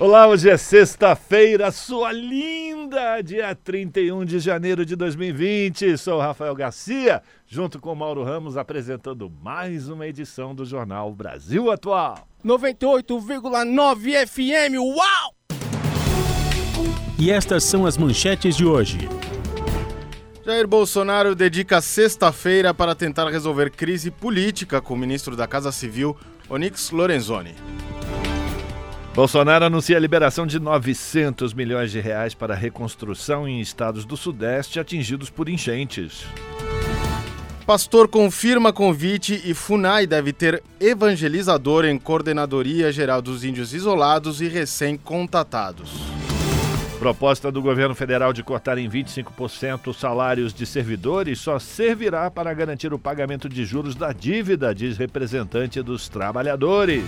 Olá, hoje é sexta-feira, sua linda, dia 31 de janeiro de 2020. Sou Rafael Garcia, junto com Mauro Ramos, apresentando mais uma edição do Jornal Brasil Atual. 98,9 FM, uau! E estas são as manchetes de hoje. Jair Bolsonaro dedica sexta-feira para tentar resolver crise política com o ministro da Casa Civil, Onyx Lorenzoni. Bolsonaro anuncia a liberação de 900 milhões de reais para reconstrução em estados do Sudeste atingidos por enchentes. Pastor confirma convite e FUNAI deve ter evangelizador em Coordenadoria Geral dos Índios Isolados e recém-contatados. Proposta do governo federal de cortar em 25% os salários de servidores só servirá para garantir o pagamento de juros da dívida, diz representante dos trabalhadores.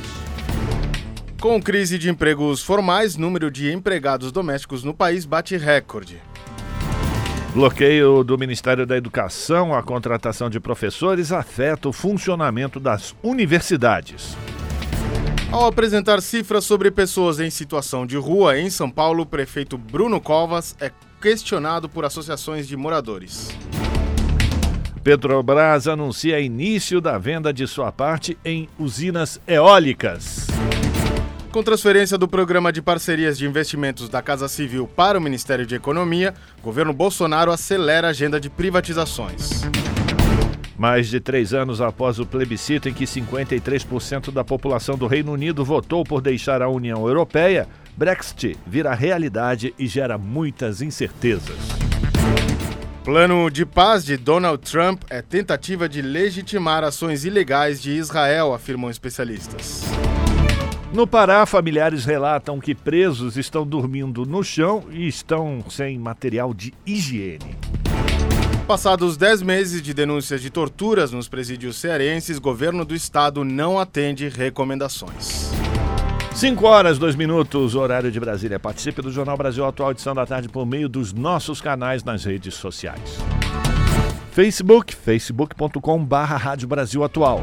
Com crise de empregos formais, número de empregados domésticos no país bate recorde. Bloqueio do Ministério da Educação à contratação de professores afeta o funcionamento das universidades. Ao apresentar cifras sobre pessoas em situação de rua em São Paulo, o prefeito Bruno Covas é questionado por associações de moradores. Petrobras anuncia início da venda de sua parte em usinas eólicas. Com transferência do programa de parcerias de investimentos da Casa Civil para o Ministério de Economia, o governo Bolsonaro acelera a agenda de privatizações. Mais de três anos após o plebiscito em que 53% da população do Reino Unido votou por deixar a União Europeia, Brexit vira realidade e gera muitas incertezas. Plano de paz de Donald Trump é tentativa de legitimar ações ilegais de Israel, afirmam especialistas. No Pará, familiares relatam que presos estão dormindo no chão e estão sem material de higiene. Passados 10 meses de denúncias de torturas nos presídios cearenses, governo do estado não atende recomendações. 5 horas, 2 minutos, horário de Brasília. Participe do Jornal Brasil Atual, edição da tarde, por meio dos nossos canais nas redes sociais. Facebook, facebook.com barra Rádio Brasil Atual.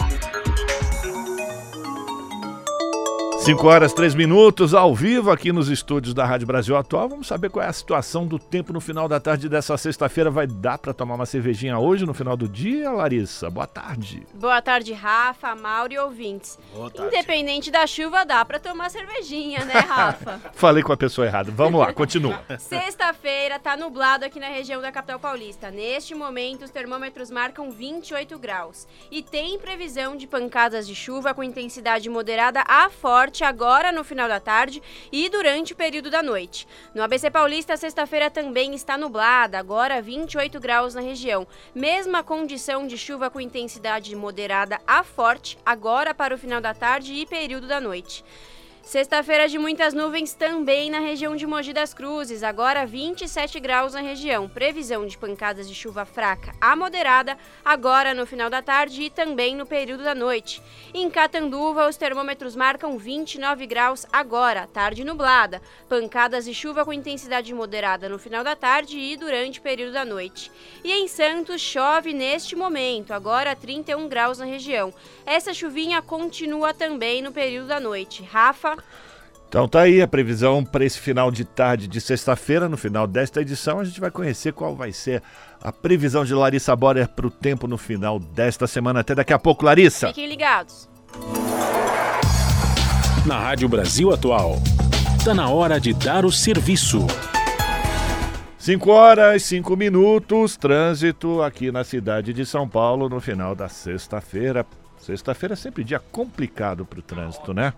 5 horas 3 minutos, ao vivo aqui nos estúdios da Rádio Brasil Atual. Vamos saber qual é a situação do tempo no final da tarde dessa sexta-feira. Vai dar para tomar uma cervejinha hoje no final do dia, Larissa? Boa tarde. Boa tarde, Rafa, Mauro e ouvintes. Boa tarde. Independente da chuva, dá para tomar cervejinha, né, Rafa? Falei com a pessoa errada. Vamos lá, continua. Sexta-feira tá nublado aqui na região da capital paulista. Neste momento, os termômetros marcam 28 graus. E tem previsão de pancadas de chuva com intensidade moderada a forte agora no final da tarde e durante o período da noite. No ABC Paulista, sexta-feira também está nublada, agora 28 graus na região. Mesma condição de chuva com intensidade moderada a forte, agora para o final da tarde e período da noite. Sexta-feira de muitas nuvens também na região de Mogi das Cruzes, agora 27 graus na região. Previsão de pancadas de chuva fraca a moderada, agora no final da tarde e também no período da noite. Em Catanduva, os termômetros marcam 29 graus agora, tarde nublada. Pancadas de chuva com intensidade moderada no final da tarde e durante o período da noite. E em Santos, chove neste momento, agora 31 graus na região. Essa chuvinha continua também no período da noite. Rafa. Então tá aí a previsão para esse final de tarde de sexta-feira. No final desta edição, a gente vai conhecer qual vai ser a previsão de Larissa Borer para o tempo no final desta semana. Até daqui a pouco, Larissa. Fiquem ligados. Na Rádio Brasil Atual, está na hora de dar o serviço. 5 horas, 5 minutos, trânsito aqui na cidade de São Paulo no final da sexta-feira. Sexta-feira é sempre dia complicado para o trânsito, né?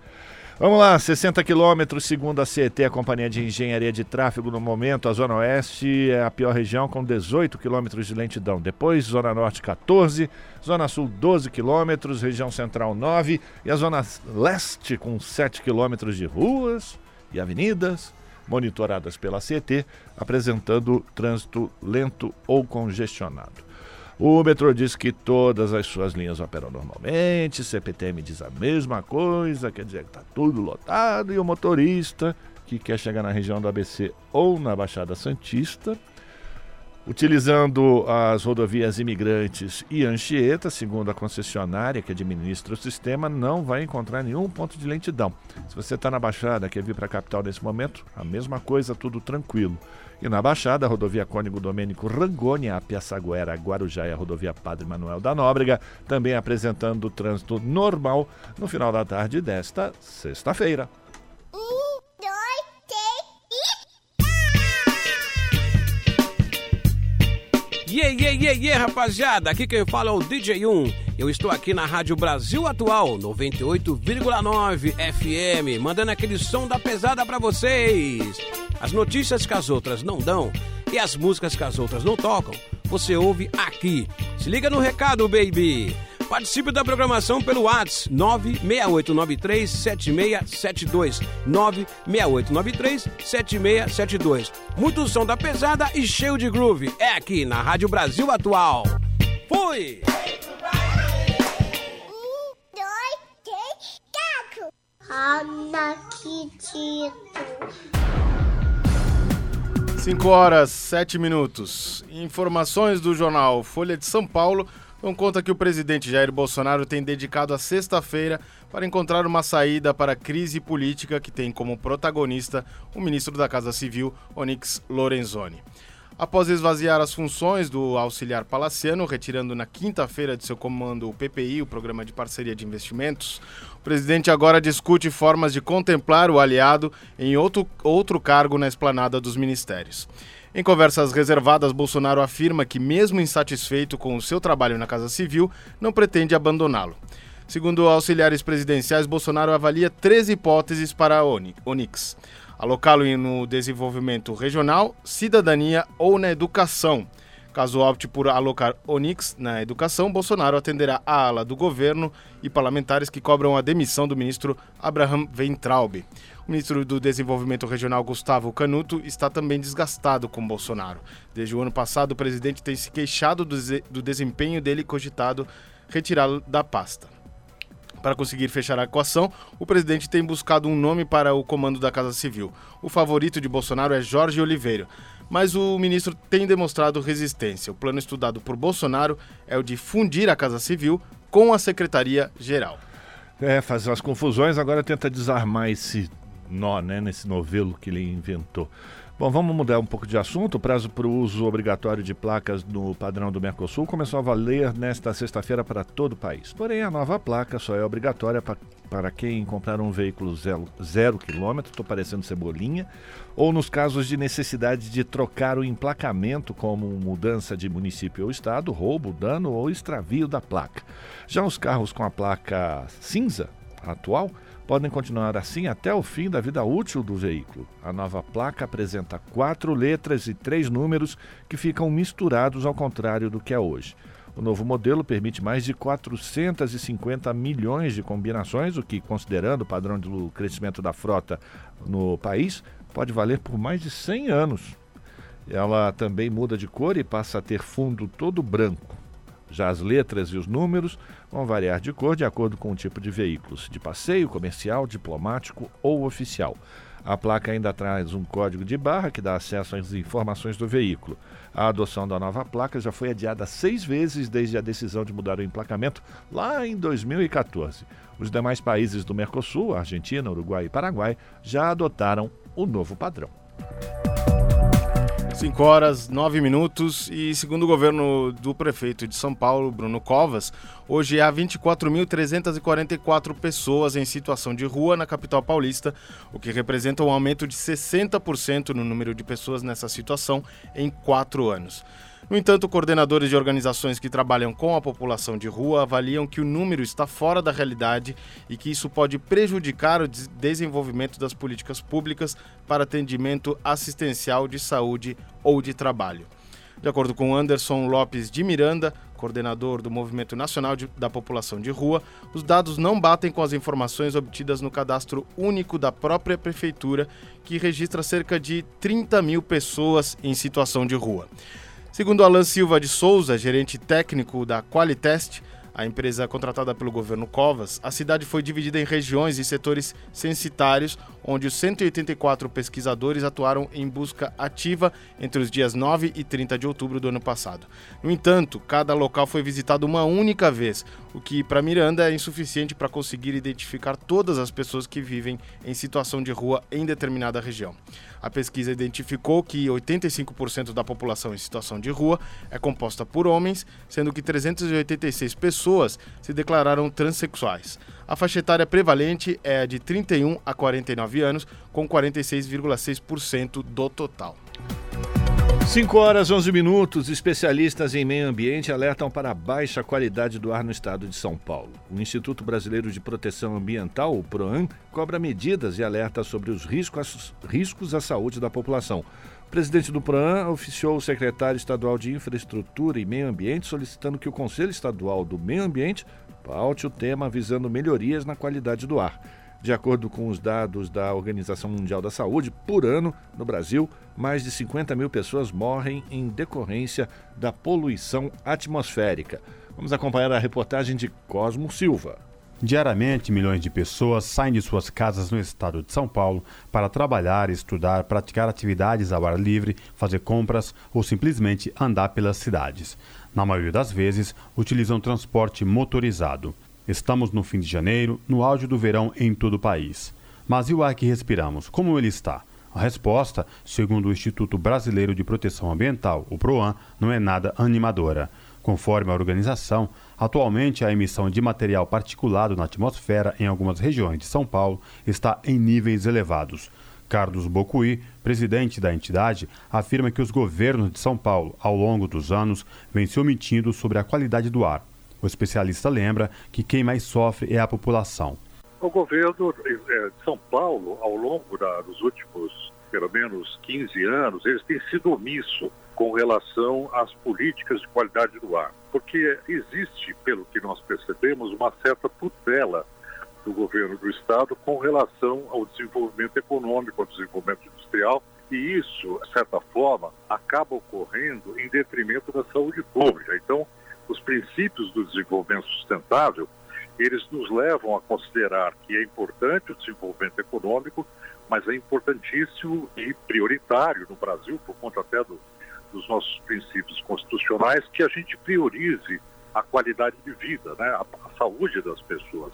Vamos lá, 60 quilômetros, segundo a CET, a Companhia de Engenharia de Tráfego, no momento, a Zona Oeste é a pior região, com 18 quilômetros de lentidão. Depois, Zona Norte, 14, Zona Sul, 12 quilômetros, região Central, 9, e a Zona Leste, com 7 quilômetros de ruas e avenidas monitoradas pela CET, apresentando trânsito lento ou congestionado. O metrô diz que todas as suas linhas operam normalmente, CPTM diz a mesma coisa, quer dizer que está tudo lotado, e o motorista que quer chegar na região do ABC ou na Baixada Santista Utilizando as rodovias imigrantes e Anchieta, segundo a concessionária que administra o sistema, não vai encontrar nenhum ponto de lentidão. Se você está na Baixada, quer vir para a capital nesse momento, a mesma coisa, tudo tranquilo. E na Baixada, a rodovia Cônigo Domênico Rangoni, a Piaçaguera, Guarujá e a rodovia Padre Manuel da Nóbrega, também apresentando trânsito normal no final da tarde desta sexta-feira. Yeah, yeah, yeah, yeah, rapaziada! Aqui quem fala é o DJ1. Eu estou aqui na Rádio Brasil Atual, 98,9 FM, mandando aquele som da pesada para vocês. As notícias que as outras não dão e as músicas que as outras não tocam, você ouve aqui. Se liga no recado, baby! Participe da programação pelo WhatsApp 968937672. 968937672. Muito som da pesada e cheio de groove. É aqui na Rádio Brasil Atual. Fui! Um, dois, três, quatro. Anaquitito. 5 horas, 7 minutos. Informações do jornal Folha de São Paulo dão conta que o presidente Jair Bolsonaro tem dedicado a sexta-feira para encontrar uma saída para a crise política que tem como protagonista o ministro da Casa Civil, Onyx Lorenzoni. Após esvaziar as funções do auxiliar palaciano, retirando na quinta-feira de seu comando o PPI, o Programa de Parceria de Investimentos, o presidente agora discute formas de contemplar o aliado em outro, outro cargo na esplanada dos ministérios. Em conversas reservadas, Bolsonaro afirma que, mesmo insatisfeito com o seu trabalho na Casa Civil, não pretende abandoná-lo. Segundo auxiliares presidenciais, Bolsonaro avalia três hipóteses para Onix: alocá-lo no desenvolvimento regional, cidadania ou na educação. Caso opte por alocar Onix na educação, Bolsonaro atenderá a ala do governo e parlamentares que cobram a demissão do ministro Abraham Weintraub. O ministro do Desenvolvimento Regional, Gustavo Canuto, está também desgastado com Bolsonaro. Desde o ano passado, o presidente tem se queixado do, desempenho dele cogitado retirá-lo da pasta. Para conseguir fechar a equação, o presidente tem buscado um nome para o comando da Casa Civil. O favorito de Bolsonaro é Jorge Oliveira, mas o ministro tem demonstrado resistência. O plano estudado por Bolsonaro é o de fundir a Casa Civil com a Secretaria-Geral. É, fazer umas confusões, agora tenta desarmar esse nó né, nesse novelo que ele inventou. Bom, vamos mudar um pouco de assunto. O prazo para o uso obrigatório de placas no padrão do Mercosul começou a valer nesta sexta-feira para todo o país. Porém, a nova placa só é obrigatória para, para quem comprar um veículo zero, zero quilômetro, estou parecendo cebolinha, ou nos casos de necessidade de trocar o emplacamento, como mudança de município ou estado, roubo, dano ou extravio da placa. Já os carros com a placa cinza atual podem continuar assim até o fim da vida útil do veículo. A nova placa apresenta quatro letras e três números que ficam misturados ao contrário do que é hoje. O novo modelo permite mais de 450 milhões de combinações, o que, considerando o padrão do crescimento da frota no país, pode valer por mais de 100 anos. Ela também muda de cor e passa a ter fundo todo branco. Já as letras e os números vão variar de cor de acordo com o tipo de veículos, de passeio, comercial, diplomático ou oficial. A placa ainda traz um código de barra que dá acesso às informações do veículo. A adoção da nova placa já foi adiada seis vezes desde a decisão de mudar o emplacamento lá em 2014. Os demais países do Mercosul, Argentina, Uruguai e Paraguai, já adotaram o novo padrão. 5 horas, 9 minutos e segundo o governo do prefeito de São Paulo, Bruno Covas, hoje há 24.344 pessoas em situação de rua na capital paulista, o que representa um aumento de 60% no número de pessoas nessa situação em quatro anos. No entanto, coordenadores de organizações que trabalham com a população de rua avaliam que o número está fora da realidade e que isso pode prejudicar o desenvolvimento das políticas públicas para atendimento assistencial de saúde ou de trabalho. De acordo com Anderson Lopes de Miranda, coordenador do Movimento Nacional de, da População de Rua, os dados não batem com as informações obtidas no cadastro único da própria prefeitura, que registra cerca de 30 mil pessoas em situação de rua. Segundo Alan Silva de Souza, gerente técnico da Qualitest, a empresa contratada pelo governo Covas, a cidade foi dividida em regiões e setores censitários, onde os 184 pesquisadores atuaram em busca ativa entre os dias 9 e 30 de outubro do ano passado. No entanto, cada local foi visitado uma única vez, o que para Miranda é insuficiente para conseguir identificar todas as pessoas que vivem em situação de rua em determinada região. A pesquisa identificou que 85% da população em situação de rua é composta por homens, sendo que 386 pessoas se declararam transexuais. A faixa etária prevalente é a de 31 a 49 anos, com 46,6% do total. 5 horas 11 minutos. Especialistas em meio ambiente alertam para a baixa qualidade do ar no estado de São Paulo. O Instituto Brasileiro de Proteção Ambiental, o PROAM, cobra medidas e alerta sobre os riscos, riscos à saúde da população. O presidente do PROAM oficiou o secretário estadual de Infraestrutura e Meio Ambiente solicitando que o Conselho Estadual do Meio Ambiente paute o tema visando melhorias na qualidade do ar. De acordo com os dados da Organização Mundial da Saúde, por ano, no Brasil, mais de 50 mil pessoas morrem em decorrência da poluição atmosférica. Vamos acompanhar a reportagem de Cosmo Silva. Diariamente, milhões de pessoas saem de suas casas no estado de São Paulo para trabalhar, estudar, praticar atividades ao ar livre, fazer compras ou simplesmente andar pelas cidades. Na maioria das vezes, utilizam transporte motorizado. Estamos no fim de janeiro, no auge do verão em todo o país. Mas e o ar que respiramos? Como ele está? A resposta, segundo o Instituto Brasileiro de Proteção Ambiental, o PROAM, não é nada animadora. Conforme a organização, atualmente a emissão de material particulado na atmosfera em algumas regiões de São Paulo está em níveis elevados. Carlos Bocuí, presidente da entidade, afirma que os governos de São Paulo, ao longo dos anos, vêm se omitindo sobre a qualidade do ar o especialista lembra que quem mais sofre é a população. O governo de São Paulo, ao longo da, dos últimos pelo menos 15 anos, eles têm sido omisso com relação às políticas de qualidade do ar. Porque existe, pelo que nós percebemos, uma certa tutela do governo do Estado com relação ao desenvolvimento econômico, ao desenvolvimento industrial, e isso, de certa forma, acaba ocorrendo em detrimento da saúde pública. Então, os princípios do desenvolvimento sustentável, eles nos levam a considerar que é importante o desenvolvimento econômico, mas é importantíssimo e prioritário no Brasil, por conta até do, dos nossos princípios constitucionais, que a gente priorize a qualidade de vida, né, a, a saúde das pessoas.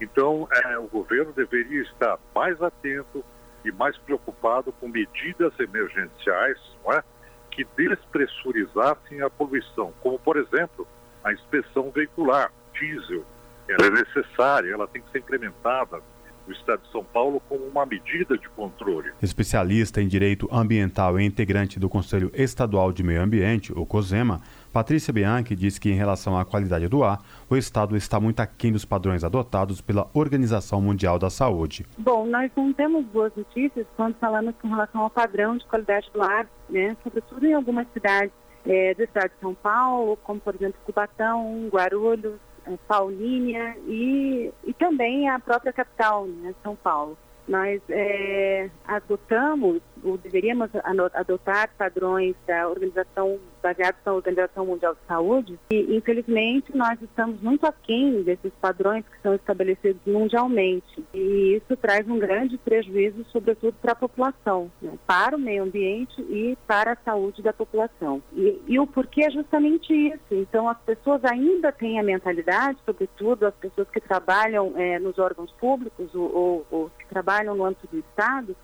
Então, é, o governo deveria estar mais atento e mais preocupado com medidas emergenciais, não é? Que despressurizassem a poluição, como, por exemplo, a inspeção veicular, diesel. Ela é necessária, ela tem que ser implementada no Estado de São Paulo como uma medida de controle. Especialista em direito ambiental e integrante do Conselho Estadual de Meio Ambiente, o COSEMA, Patrícia Bianchi diz que, em relação à qualidade do ar, o Estado está muito aquém dos padrões adotados pela Organização Mundial da Saúde. Bom, nós não temos boas notícias quando falamos com relação ao padrão de qualidade do ar, né? sobretudo em algumas cidades é, do estado de São Paulo, como, por exemplo, Cubatão, Guarulhos, é, Paulínia e, e também a própria capital, né, São Paulo. Nós é, adotamos, ou deveríamos adotar padrões da organização baseados na Organização Mundial de Saúde, e infelizmente nós estamos muito aquém desses padrões que são estabelecidos mundialmente. E isso traz um grande prejuízo, sobretudo para a população, né? para o meio ambiente e para a saúde da população. E, e o porquê é justamente isso. Então as pessoas ainda têm a mentalidade, sobretudo as pessoas que trabalham é, nos órgãos públicos ou, ou, ou que trabalham no âmbito do Estado,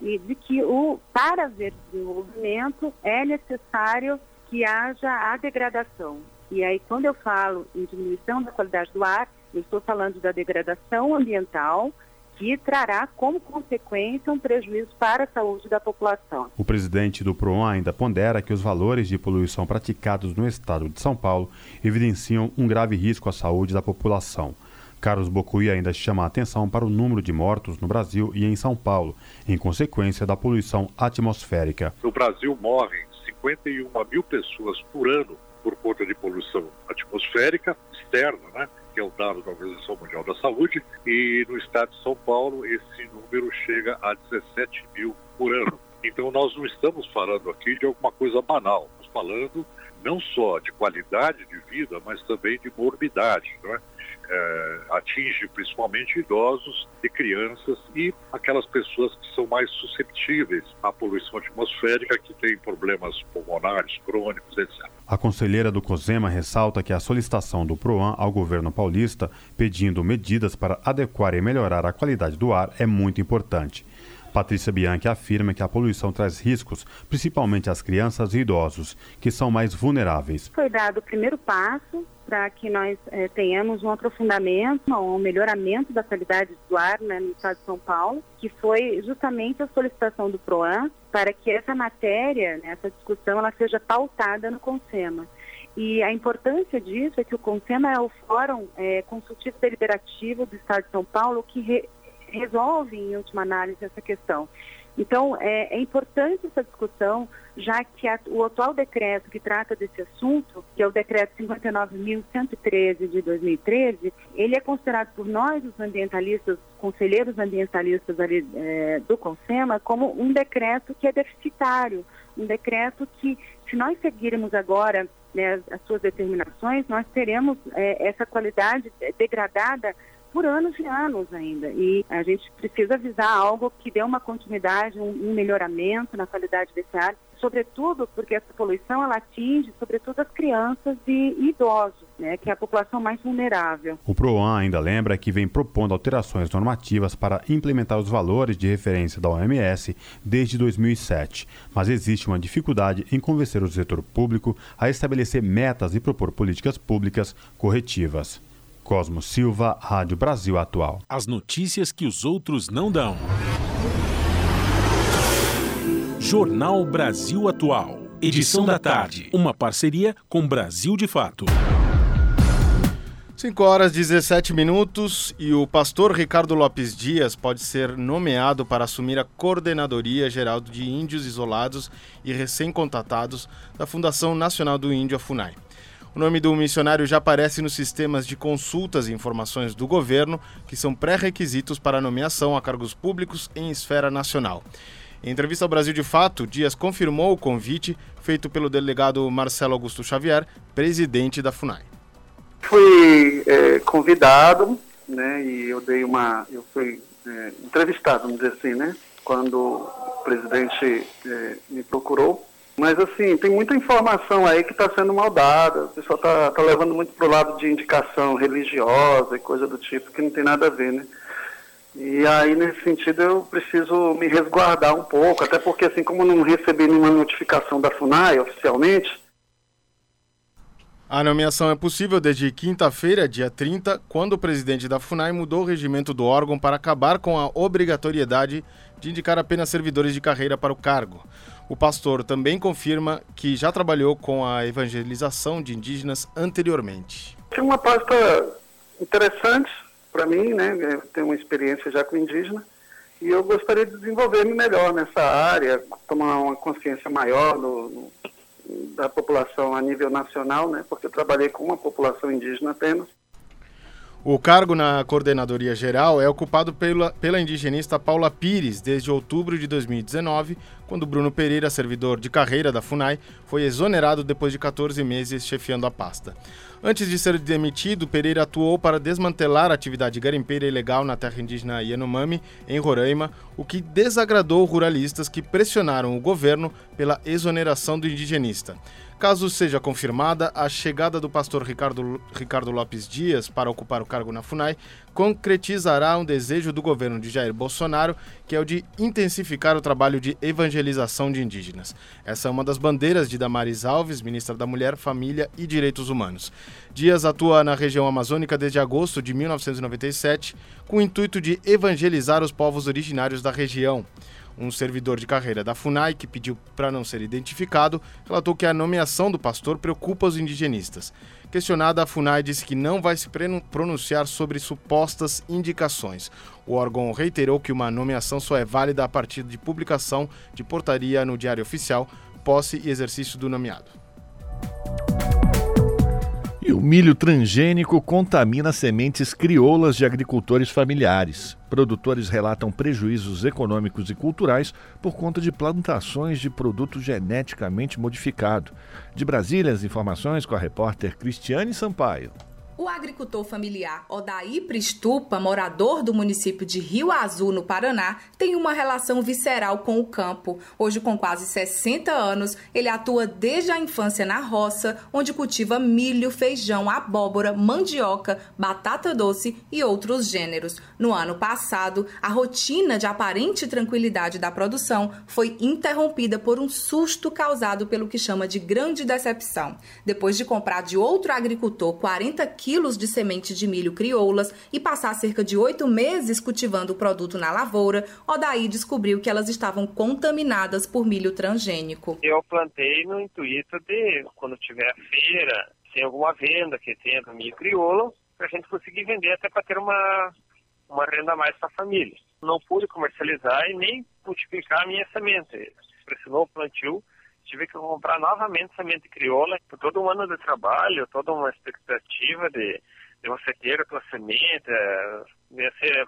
e de que o, para haver desenvolvimento é necessário que haja a degradação. E aí, quando eu falo em diminuição da qualidade do ar, eu estou falando da degradação ambiental, que trará como consequência um prejuízo para a saúde da população. O presidente do PROAN ainda pondera que os valores de poluição praticados no estado de São Paulo evidenciam um grave risco à saúde da população. Carlos Bocuí ainda chama a atenção para o número de mortos no Brasil e em São Paulo, em consequência da poluição atmosférica. No Brasil morrem 51 mil pessoas por ano por conta de poluição atmosférica externa, né? que é o dado da Organização Mundial da Saúde, e no estado de São Paulo esse número chega a 17 mil por ano. Então nós não estamos falando aqui de alguma coisa banal, estamos falando não só de qualidade de vida, mas também de morbidade. Não é? É, atinge principalmente idosos e crianças e aquelas pessoas que são mais susceptíveis à poluição atmosférica, que têm problemas pulmonares, crônicos, etc. A conselheira do COSEMA ressalta que a solicitação do PROAN ao governo paulista pedindo medidas para adequar e melhorar a qualidade do ar é muito importante. Patrícia Bianchi afirma que a poluição traz riscos, principalmente às crianças e idosos, que são mais vulneráveis. Foi dado o primeiro passo para que nós eh, tenhamos um aprofundamento, um melhoramento da qualidade do ar né, no estado de São Paulo, que foi justamente a solicitação do PROAN para que essa matéria, né, essa discussão, ela seja pautada no CONSEMA. E a importância disso é que o CONSEMA é o Fórum é, Consultivo Deliberativo do Estado de São Paulo que re resolve, em última análise, essa questão. Então, é, é importante essa discussão, já que a, o atual decreto que trata desse assunto, que é o decreto 59.113 de 2013, ele é considerado por nós, os ambientalistas, conselheiros ambientalistas ali, é, do CONSEMA, como um decreto que é deficitário, um decreto que, se nós seguirmos agora né, as, as, suas determinações, nós teremos é, essa qualidade degradada por anos e anos ainda. E a gente precisa avisar algo que dê uma continuidade, um, um melhoramento na qualidade desse ar, sobretudo porque essa poluição ela atinge sobretudo as crianças e idosos, né, que é a população mais vulnerável. O PROAN ainda lembra que vem propondo alterações normativas para implementar os valores de referência da OMS desde 2007, mas existe uma dificuldade em convencer o setor público a estabelecer metas e propor políticas públicas corretivas. Cosmo Silva, Rádio Brasil Atual. As notícias que os outros não dão. Jornal Brasil Atual. Edição da tarde. Uma parceria com Brasil de Fato. 5 horas 17 minutos e o pastor Ricardo Lopes Dias pode ser nomeado para assumir a Coordenadoria Geral de Índios Isolados e Recém-Contatados da Fundação Nacional do Índio, a FUNAI. O nome do missionário já aparece nos sistemas de consultas e informações do governo, que são pré-requisitos para nomeação a cargos públicos em esfera nacional. Em entrevista ao Brasil de Fato, Dias confirmou o convite feito pelo delegado Marcelo Augusto Xavier, presidente da FUNAI. Fui é, convidado, né, e eu dei uma, eu fui é, entrevistado, vamos dizer assim, né, quando o presidente é, me procurou mas, assim, tem muita informação aí que está sendo mal dada. O pessoal está tá levando muito para o lado de indicação religiosa e coisa do tipo, que não tem nada a ver, né? E aí, nesse sentido, eu preciso me resguardar um pouco, até porque, assim, como não recebi nenhuma notificação da FUNAI oficialmente. A nomeação é possível desde quinta-feira, dia 30, quando o presidente da FUNAI mudou o regimento do órgão para acabar com a obrigatoriedade de indicar apenas servidores de carreira para o cargo. O pastor também confirma que já trabalhou com a evangelização de indígenas anteriormente. É uma pasta interessante para mim, né? Eu tenho uma experiência já com indígena e eu gostaria de desenvolver-me melhor nessa área, tomar uma consciência maior do, do, da população a nível nacional, né? Porque eu trabalhei com uma população indígena apenas. O cargo na coordenadoria geral é ocupado pela, pela indigenista Paula Pires desde outubro de 2019, quando Bruno Pereira, servidor de carreira da FUNAI, foi exonerado depois de 14 meses chefiando a pasta. Antes de ser demitido, Pereira atuou para desmantelar a atividade garimpeira ilegal na terra indígena Yanomami, em Roraima, o que desagradou ruralistas que pressionaram o governo pela exoneração do indigenista. Caso seja confirmada, a chegada do pastor Ricardo, Ricardo Lopes Dias para ocupar o cargo na FUNAI concretizará um desejo do governo de Jair Bolsonaro, que é o de intensificar o trabalho de evangelização de indígenas. Essa é uma das bandeiras de Damares Alves, ministra da Mulher, Família e Direitos Humanos. Dias atua na região amazônica desde agosto de 1997, com o intuito de evangelizar os povos originários da região. Um servidor de carreira da FUNAI, que pediu para não ser identificado, relatou que a nomeação do pastor preocupa os indigenistas. Questionada, a FUNAI disse que não vai se pronunciar sobre supostas indicações. O órgão reiterou que uma nomeação só é válida a partir de publicação de portaria no Diário Oficial, posse e exercício do nomeado. E o milho transgênico contamina sementes crioulas de agricultores familiares. Produtores relatam prejuízos econômicos e culturais por conta de plantações de produto geneticamente modificado. De Brasília, as informações com a repórter Cristiane Sampaio. O agricultor familiar Odaí Pristupa, morador do município de Rio Azul, no Paraná, tem uma relação visceral com o campo. Hoje, com quase 60 anos, ele atua desde a infância na roça, onde cultiva milho, feijão, abóbora, mandioca, batata doce e outros gêneros. No ano passado, a rotina de aparente tranquilidade da produção foi interrompida por um susto causado pelo que chama de grande decepção. Depois de comprar de outro agricultor 40 quilos quilos de semente de milho crioulas e passar cerca de oito meses cultivando o produto na lavoura, Odaí descobriu que elas estavam contaminadas por milho transgênico. Eu plantei no intuito de, quando tiver feira, sem alguma venda que tenha do milho crioulo, para a gente conseguir vender até para ter uma, uma renda a mais para a família. Não pude comercializar e nem multiplicar a minha semente. Pressionou o plantio tive que comprar novamente semente crioula todo um ano de trabalho, toda uma expectativa de, de você ter a tua semente, é,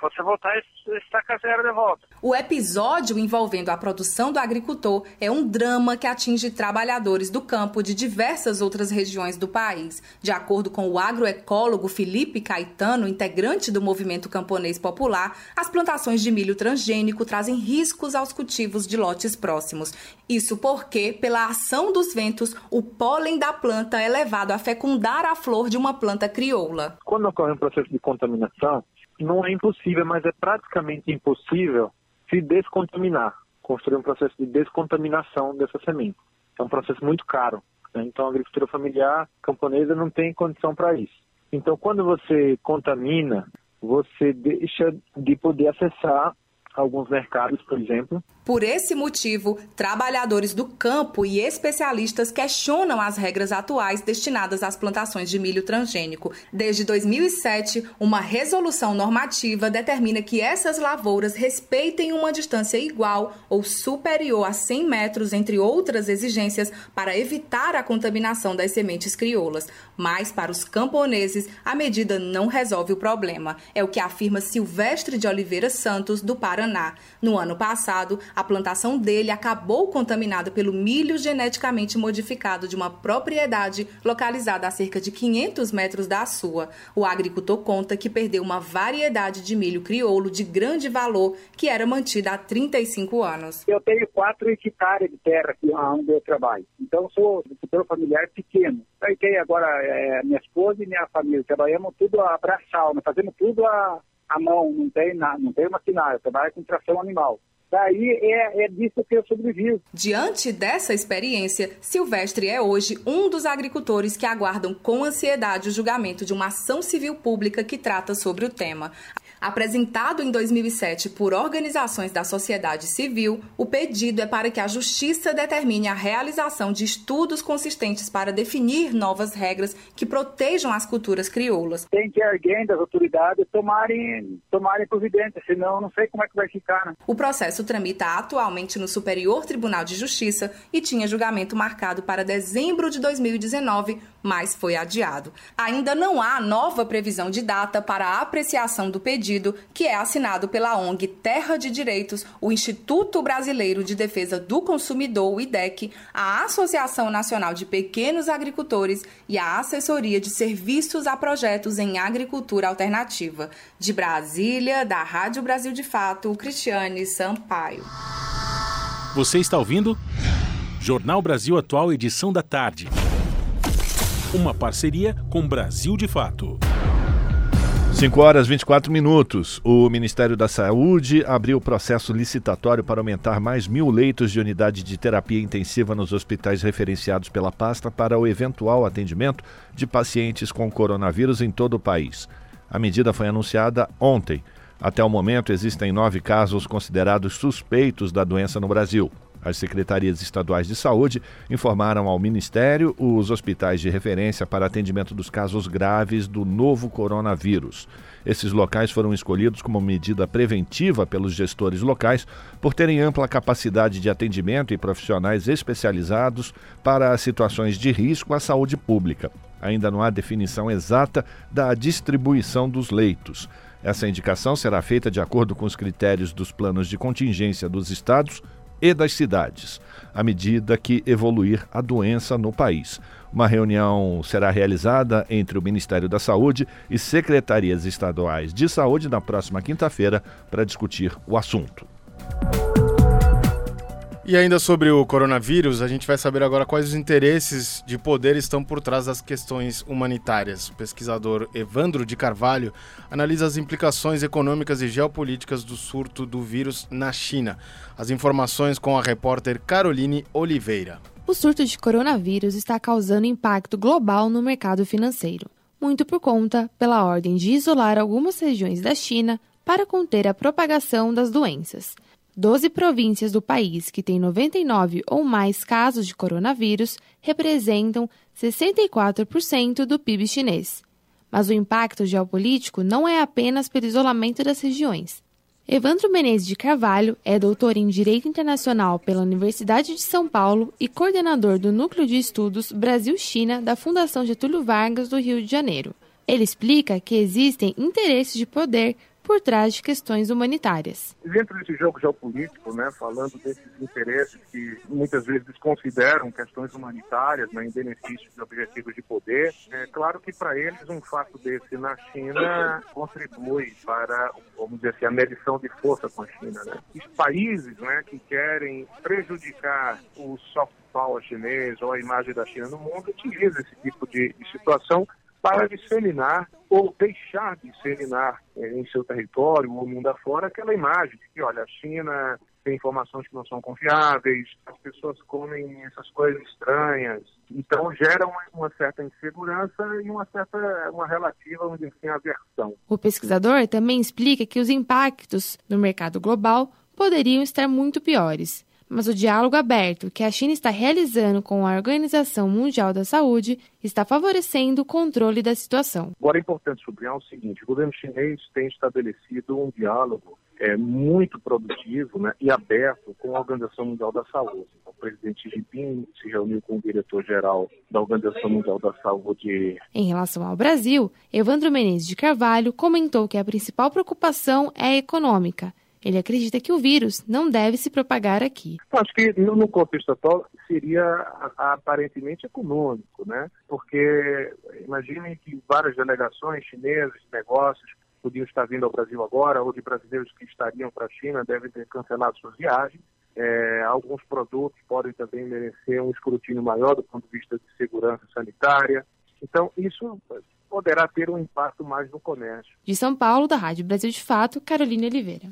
você voltar e estacar zero de volta. O episódio envolvendo a produção do agricultor é um drama que atinge trabalhadores do campo de diversas outras regiões do país. De acordo com o agroecólogo Felipe Caetano, integrante do movimento camponês popular, as plantações de milho transgênico trazem riscos aos cultivos de lotes próximos. Isso porque, pela ação dos ventos, o pólen da planta é levado a fecundar a flor de uma planta crioula. Quando ocorre um processo de contaminação, não é impossível, mas é praticamente impossível se descontaminar, construir um processo de descontaminação dessa semente. É um processo muito caro. Né? Então, a agricultura familiar camponesa não tem condição para isso. Então, quando você contamina, você deixa de poder acessar alguns mercados, por exemplo. Por esse motivo, trabalhadores do campo e especialistas questionam as regras atuais destinadas às plantações de milho transgênico. Desde 2007, uma resolução normativa determina que essas lavouras respeitem uma distância igual ou superior a 100 metros, entre outras exigências, para evitar a contaminação das sementes crioulas. Mas, para os camponeses, a medida não resolve o problema. É o que afirma Silvestre de Oliveira Santos, do Paraná. No ano passado, a plantação dele acabou contaminada pelo milho geneticamente modificado de uma propriedade localizada a cerca de 500 metros da sua. O agricultor conta que perdeu uma variedade de milho crioulo de grande valor que era mantida há 35 anos. Eu tenho 4 hectares de terra aqui onde eu trabalho. Então, sou agricultor familiar pequeno. Aí tem agora é, minha esposa e minha família. Trabalhamos tudo a braçal, nós fazemos tudo a a mão, não tem, nada, não tem maquinário, trabalha com tração animal. Daí é, é disso que eu sobrevivo. Diante dessa experiência, Silvestre é hoje um dos agricultores que aguardam com ansiedade o julgamento de uma ação civil pública que trata sobre o tema. Apresentado em 2007 por organizações da sociedade civil, o pedido é para que a Justiça determine a realização de estudos consistentes para definir novas regras que protejam as culturas crioulas. Tem que alguém das autoridades tomarem, tomarem providência, senão não sei como é que vai ficar. Né? O processo tramita atualmente no Superior Tribunal de Justiça e tinha julgamento marcado para dezembro de 2019, mas foi adiado. Ainda não há nova previsão de data para a apreciação do pedido que é assinado pela ONG Terra de Direitos, o Instituto Brasileiro de Defesa do Consumidor, o IDEC, a Associação Nacional de Pequenos Agricultores e a Assessoria de Serviços a Projetos em Agricultura Alternativa. De Brasília, da Rádio Brasil de Fato, Cristiane Sampaio. Você está ouvindo? Jornal Brasil Atual, edição da tarde. Uma parceria com Brasil de Fato. 5 horas 24 minutos. O Ministério da Saúde abriu processo licitatório para aumentar mais mil leitos de unidade de terapia intensiva nos hospitais referenciados pela pasta para o eventual atendimento de pacientes com coronavírus em todo o país. A medida foi anunciada ontem. Até o momento, existem nove casos considerados suspeitos da doença no Brasil. As secretarias estaduais de saúde informaram ao Ministério os hospitais de referência para atendimento dos casos graves do novo coronavírus. Esses locais foram escolhidos como medida preventiva pelos gestores locais por terem ampla capacidade de atendimento e profissionais especializados para situações de risco à saúde pública. Ainda não há definição exata da distribuição dos leitos. Essa indicação será feita de acordo com os critérios dos planos de contingência dos estados e das cidades, à medida que evoluir a doença no país. Uma reunião será realizada entre o Ministério da Saúde e secretarias estaduais de saúde na próxima quinta-feira para discutir o assunto. E ainda sobre o coronavírus, a gente vai saber agora quais os interesses de poder estão por trás das questões humanitárias. O pesquisador Evandro de Carvalho analisa as implicações econômicas e geopolíticas do surto do vírus na China. As informações com a repórter Caroline Oliveira. O surto de coronavírus está causando impacto global no mercado financeiro, muito por conta pela ordem de isolar algumas regiões da China para conter a propagação das doenças. Doze províncias do país que têm 99 ou mais casos de coronavírus representam 64% do PIB chinês. Mas o impacto geopolítico não é apenas pelo isolamento das regiões. Evandro Menezes de Carvalho é doutor em Direito Internacional pela Universidade de São Paulo e coordenador do Núcleo de Estudos Brasil-China da Fundação Getúlio Vargas do Rio de Janeiro. Ele explica que existem interesses de poder por trás de questões humanitárias. Dentro desse jogo geopolítico, né, falando desses interesses que muitas vezes consideram questões humanitárias né, em benefício de objetivos de poder, é claro que para eles um fato desse na China contribui para, vamos dizer assim, a medição de força com a China. Né? Os países né, que querem prejudicar o soft power chinês ou a imagem da China no mundo utilizam esse tipo de, de situação para disseminar ou deixar de disseminar eh, em seu território ou mundo afora aquela imagem de que, olha, a China tem informações que não são confiáveis, as pessoas comem essas coisas estranhas. Então gera uma, uma certa insegurança e uma certa, uma relativa, vamos dizer assim, aversão. O pesquisador também explica que os impactos no mercado global poderiam estar muito piores mas o diálogo aberto que a China está realizando com a Organização Mundial da Saúde está favorecendo o controle da situação. Agora é importante sublinhar o seguinte: o governo chinês tem estabelecido um diálogo é, muito produtivo né, e aberto com a Organização Mundial da Saúde. O presidente Xi Jinping se reuniu com o diretor-geral da Organização Mundial da Saúde. Em relação ao Brasil, Evandro Menezes de Carvalho comentou que a principal preocupação é econômica ele acredita que o vírus não deve se propagar aqui. Acho que no contexto atual seria aparentemente econômico, né? Porque imaginem que várias delegações chinesas, negócios, podiam estar vindo ao Brasil agora, ou de brasileiros que estariam para a China devem ter cancelado suas viagens. É, alguns produtos podem também merecer um escrutínio maior do ponto de vista de segurança sanitária. Então, isso poderá ter um impacto mais no comércio. De São Paulo, da Rádio Brasil de Fato, Carolina Oliveira.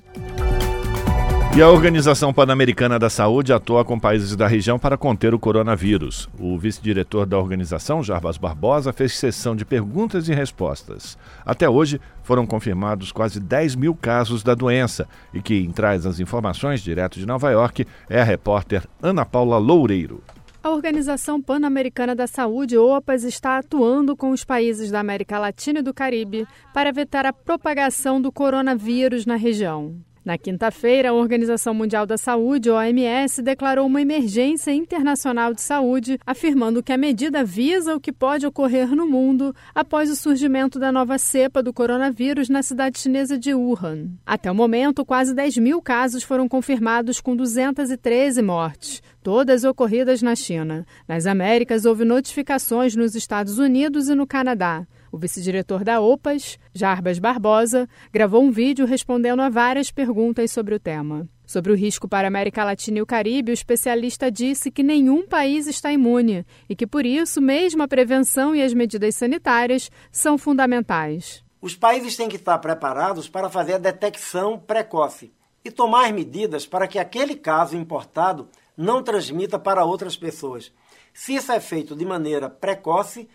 E a Organização Pan-Americana da Saúde atua com países da região para conter o coronavírus. O vice-diretor da organização, Jarbas Barbosa, fez sessão de perguntas e respostas. Até hoje, foram confirmados quase 10 mil casos da doença. E quem traz as informações direto de Nova York é a repórter Ana Paula Loureiro. A Organização Pan-Americana da Saúde, OPAS, está atuando com os países da América Latina e do Caribe para evitar a propagação do coronavírus na região. Na quinta-feira, a Organização Mundial da Saúde, OMS, declarou uma emergência internacional de saúde, afirmando que a medida visa o que pode ocorrer no mundo após o surgimento da nova cepa do coronavírus na cidade chinesa de Wuhan. Até o momento, quase 10 mil casos foram confirmados, com 213 mortes, todas ocorridas na China. Nas Américas, houve notificações nos Estados Unidos e no Canadá. O vice-diretor da OPAS, Jarbas Barbosa, gravou um vídeo respondendo a várias perguntas sobre o tema. Sobre o risco para a América Latina e o Caribe, o especialista disse que nenhum país está imune e que, por isso, mesmo a prevenção e as medidas sanitárias são fundamentais. Os países têm que estar preparados para fazer a detecção precoce e tomar medidas para que aquele caso importado não transmita para outras pessoas. Se isso é feito de maneira precoce,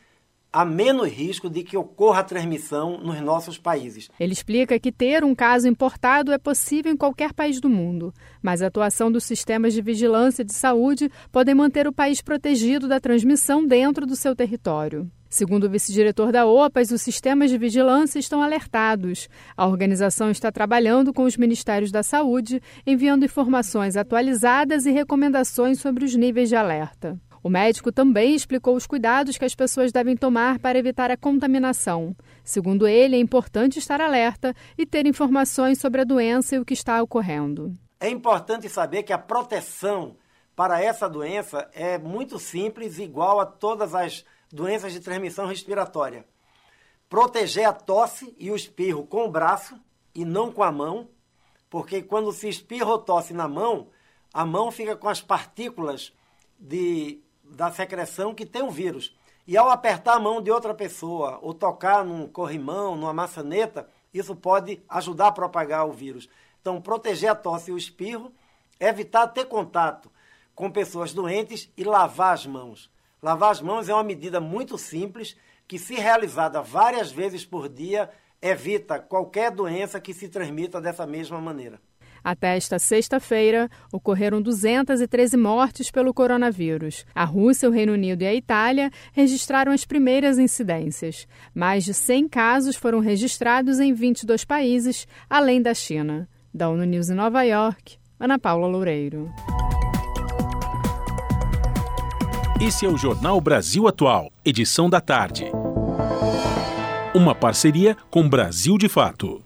há menos risco de que ocorra transmissão nos nossos países. Ele explica que ter um caso importado é possível em qualquer país do mundo, mas a atuação dos sistemas de vigilância de saúde podem manter o país protegido da transmissão dentro do seu território. Segundo o vice-diretor da OPAS, os sistemas de vigilância estão alertados. A organização está trabalhando com os ministérios da saúde, enviando informações atualizadas e recomendações sobre os níveis de alerta. O médico também explicou os cuidados que as pessoas devem tomar para evitar a contaminação. Segundo ele, é importante estar alerta e ter informações sobre a doença e o que está ocorrendo. É importante saber que a proteção para essa doença é muito simples, igual a todas as doenças de transmissão respiratória. Proteger a tosse e o espirro com o braço e não com a mão, porque quando se espirra ou tosse na mão, a mão fica com as partículas de da secreção que tem o vírus. E ao apertar a mão de outra pessoa ou tocar num corrimão, numa maçaneta, isso pode ajudar a propagar o vírus. Então, proteger a tosse e o espirro, evitar ter contato com pessoas doentes e lavar as mãos. Lavar as mãos é uma medida muito simples que, se realizada várias vezes por dia, evita qualquer doença que se transmita dessa mesma maneira. Até esta sexta-feira, ocorreram 213 mortes pelo coronavírus. A Rússia, o Reino Unido e a Itália registraram as primeiras incidências. Mais de 100 casos foram registrados em 22 países, além da China. Da ONU News em Nova York, Ana Paula Loureiro. Esse é o Jornal Brasil Atual, edição da tarde. Uma parceria com Brasil de Fato.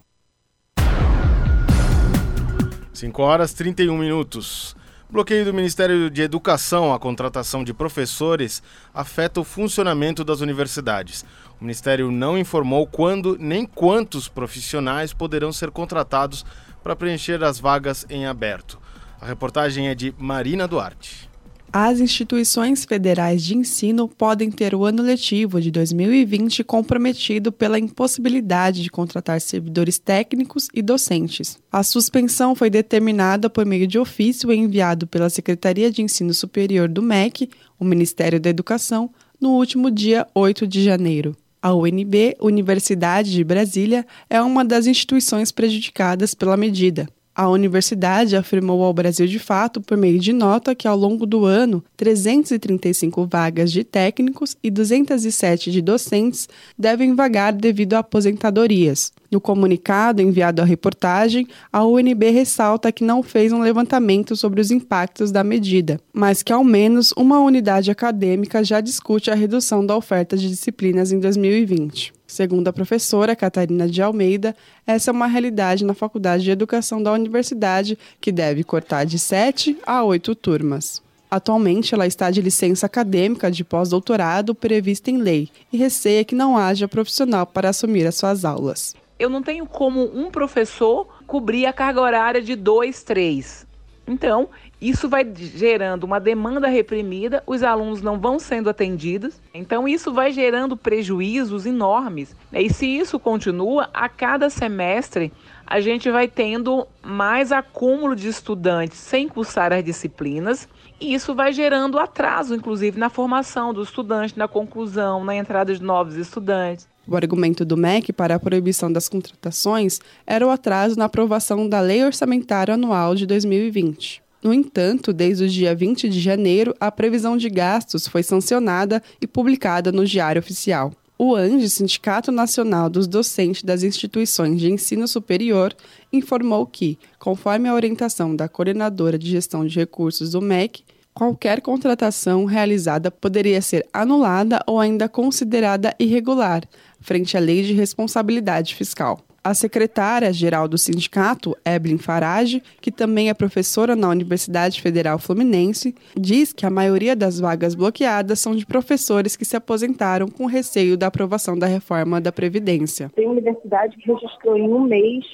5 horas 31 minutos. Bloqueio do Ministério de Educação à contratação de professores afeta o funcionamento das universidades. O Ministério não informou quando nem quantos profissionais poderão ser contratados para preencher as vagas em aberto. A reportagem é de Marina Duarte. As instituições federais de ensino podem ter o ano letivo de 2020 comprometido pela impossibilidade de contratar servidores técnicos e docentes. A suspensão foi determinada por meio de ofício enviado pela Secretaria de Ensino Superior do MEC, o Ministério da Educação, no último dia 8 de janeiro. A UNB, Universidade de Brasília, é uma das instituições prejudicadas pela medida. A universidade afirmou ao Brasil de Fato, por meio de nota, que ao longo do ano, 335 vagas de técnicos e 207 de docentes devem vagar devido a aposentadorias. No comunicado enviado à reportagem, a UNB ressalta que não fez um levantamento sobre os impactos da medida, mas que ao menos uma unidade acadêmica já discute a redução da oferta de disciplinas em 2020. Segundo a professora Catarina de Almeida, essa é uma realidade na Faculdade de Educação da universidade, que deve cortar de sete a oito turmas. Atualmente, ela está de licença acadêmica de pós-doutorado prevista em lei e receia que não haja profissional para assumir as suas aulas. Eu não tenho como um professor cobrir a carga horária de dois, três. Então, isso vai gerando uma demanda reprimida, os alunos não vão sendo atendidos, então isso vai gerando prejuízos enormes. E se isso continua, a cada semestre a gente vai tendo mais acúmulo de estudantes sem cursar as disciplinas, e isso vai gerando atraso, inclusive, na formação do estudante, na conclusão, na entrada de novos estudantes. O argumento do MEC para a proibição das contratações era o atraso na aprovação da Lei Orçamentária Anual de 2020. No entanto, desde o dia 20 de janeiro, a previsão de gastos foi sancionada e publicada no Diário Oficial. O ANDE, Sindicato Nacional dos Docentes das Instituições de Ensino Superior, informou que, conforme a orientação da Coordenadora de Gestão de Recursos do MEC, qualquer contratação realizada poderia ser anulada ou ainda considerada irregular, frente à Lei de Responsabilidade Fiscal. A secretária-geral do sindicato, Evelyn Farage, que também é professora na Universidade Federal Fluminense, diz que a maioria das vagas bloqueadas são de professores que se aposentaram com receio da aprovação da reforma da Previdência. Tem universidade que registrou em um mês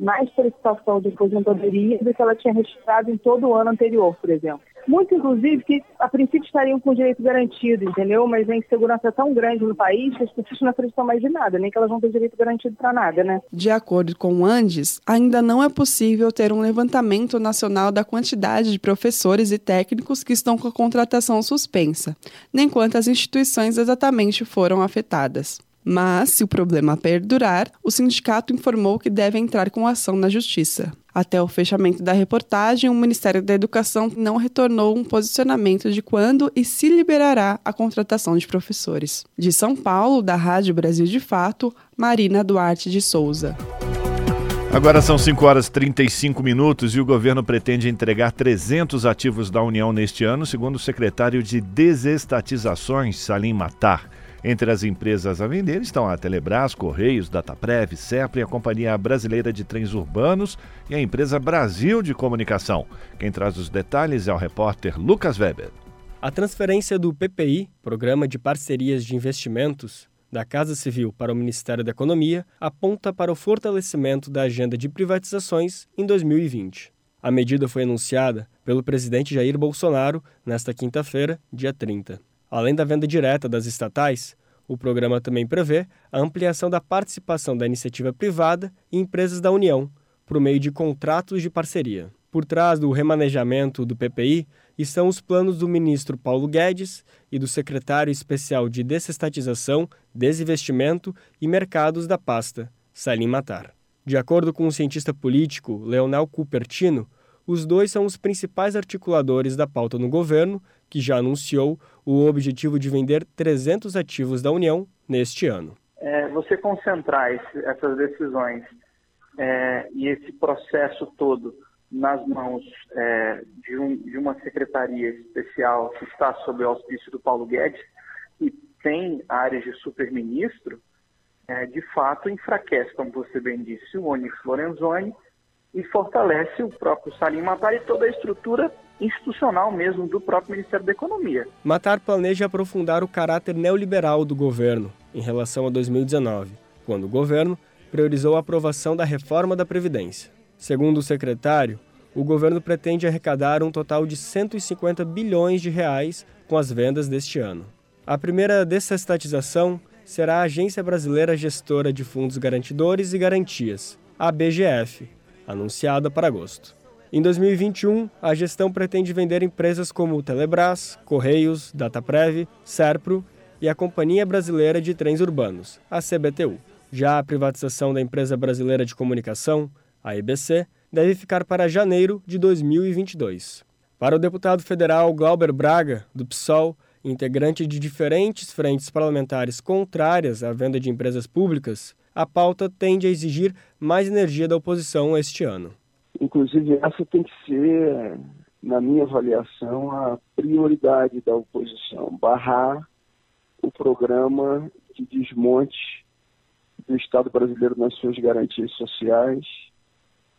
mais solicitação de aposentadoria do que ela tinha registrado em todo o ano anterior, por exemplo. Muito, inclusive, que a princípio estariam com direito garantido, entendeu? Mas a insegurança é tão grande no país que as pessoas não acreditam mais em nada, nem que elas vão ter direito garantido para nada, né? De acordo com o Andes, ainda não é possível ter um levantamento nacional da quantidade de professores e técnicos que estão com a contratação suspensa, nem quantas instituições exatamente foram afetadas. Mas, se o problema perdurar, o sindicato informou que deve entrar com ação na justiça. Até o fechamento da reportagem, o Ministério da Educação não retornou um posicionamento de quando e se liberará a contratação de professores. De São Paulo, da Rádio Brasil de Fato, Marina Duarte de Souza. Agora são 5 horas e 35 minutos e o governo pretende entregar 300 ativos da União neste ano, segundo o secretário de Desestatizações, Salim Matar. Entre as empresas a vender estão a Telebrás, Correios, Dataprev, Sepra e a Companhia Brasileira de Trens Urbanos e a empresa Brasil de Comunicação. Quem traz os detalhes é o repórter Lucas Weber. A transferência do PPI, Programa de Parcerias de Investimentos, da Casa Civil para o Ministério da Economia aponta para o fortalecimento da agenda de privatizações em 2020. A medida foi anunciada pelo presidente Jair Bolsonaro nesta quinta-feira, dia 30. Além da venda direta das estatais, o programa também prevê a ampliação da participação da iniciativa privada e empresas da União, por meio de contratos de parceria. Por trás do remanejamento do PPI estão os planos do ministro Paulo Guedes e do secretário especial de Desestatização, Desinvestimento e Mercados da pasta, Salim Matar. De acordo com o cientista político Leonel Cupertino, os dois são os principais articuladores da pauta no governo, que já anunciou o objetivo de vender 300 ativos da União neste ano. É, você concentrar esse, essas decisões é, e esse processo todo nas mãos é, de, um, de, uma secretaria especial que está sob o auspício do Paulo Guedes e tem áreas de superministro, é, de fato enfraquece, como você bem disse, o Onyx Lorenzoni e fortalece o próprio Salim Matar e toda a estrutura institucional mesmo do próprio Ministério da Economia. Matar planeja aprofundar o caráter neoliberal do governo em relação a 2019, quando o governo priorizou a aprovação da reforma da Previdência. Segundo o secretário, o governo pretende arrecadar um total de 150 bilhões de reais com as vendas deste ano. A primeira desestatização será a Agência Brasileira Gestora de Fundos Garantidores e Garantias, a BGF, anunciada para agosto. Em 2021, a gestão pretende vender empresas como Telebrás, Correios, Dataprev, Serpro e a Companhia Brasileira de Trens Urbanos, a CBTU. Já a privatização da Empresa Brasileira de Comunicação, a EBC, deve ficar para janeiro de 2022. Para o deputado federal Glauber Braga, do PSOL, integrante de diferentes frentes parlamentares contrárias à venda de empresas públicas, a pauta tende a exigir mais energia da oposição este ano. Inclusive, essa tem que ser, na minha avaliação, a prioridade da oposição: barrar o programa de desmonte do Estado brasileiro nas suas garantias sociais,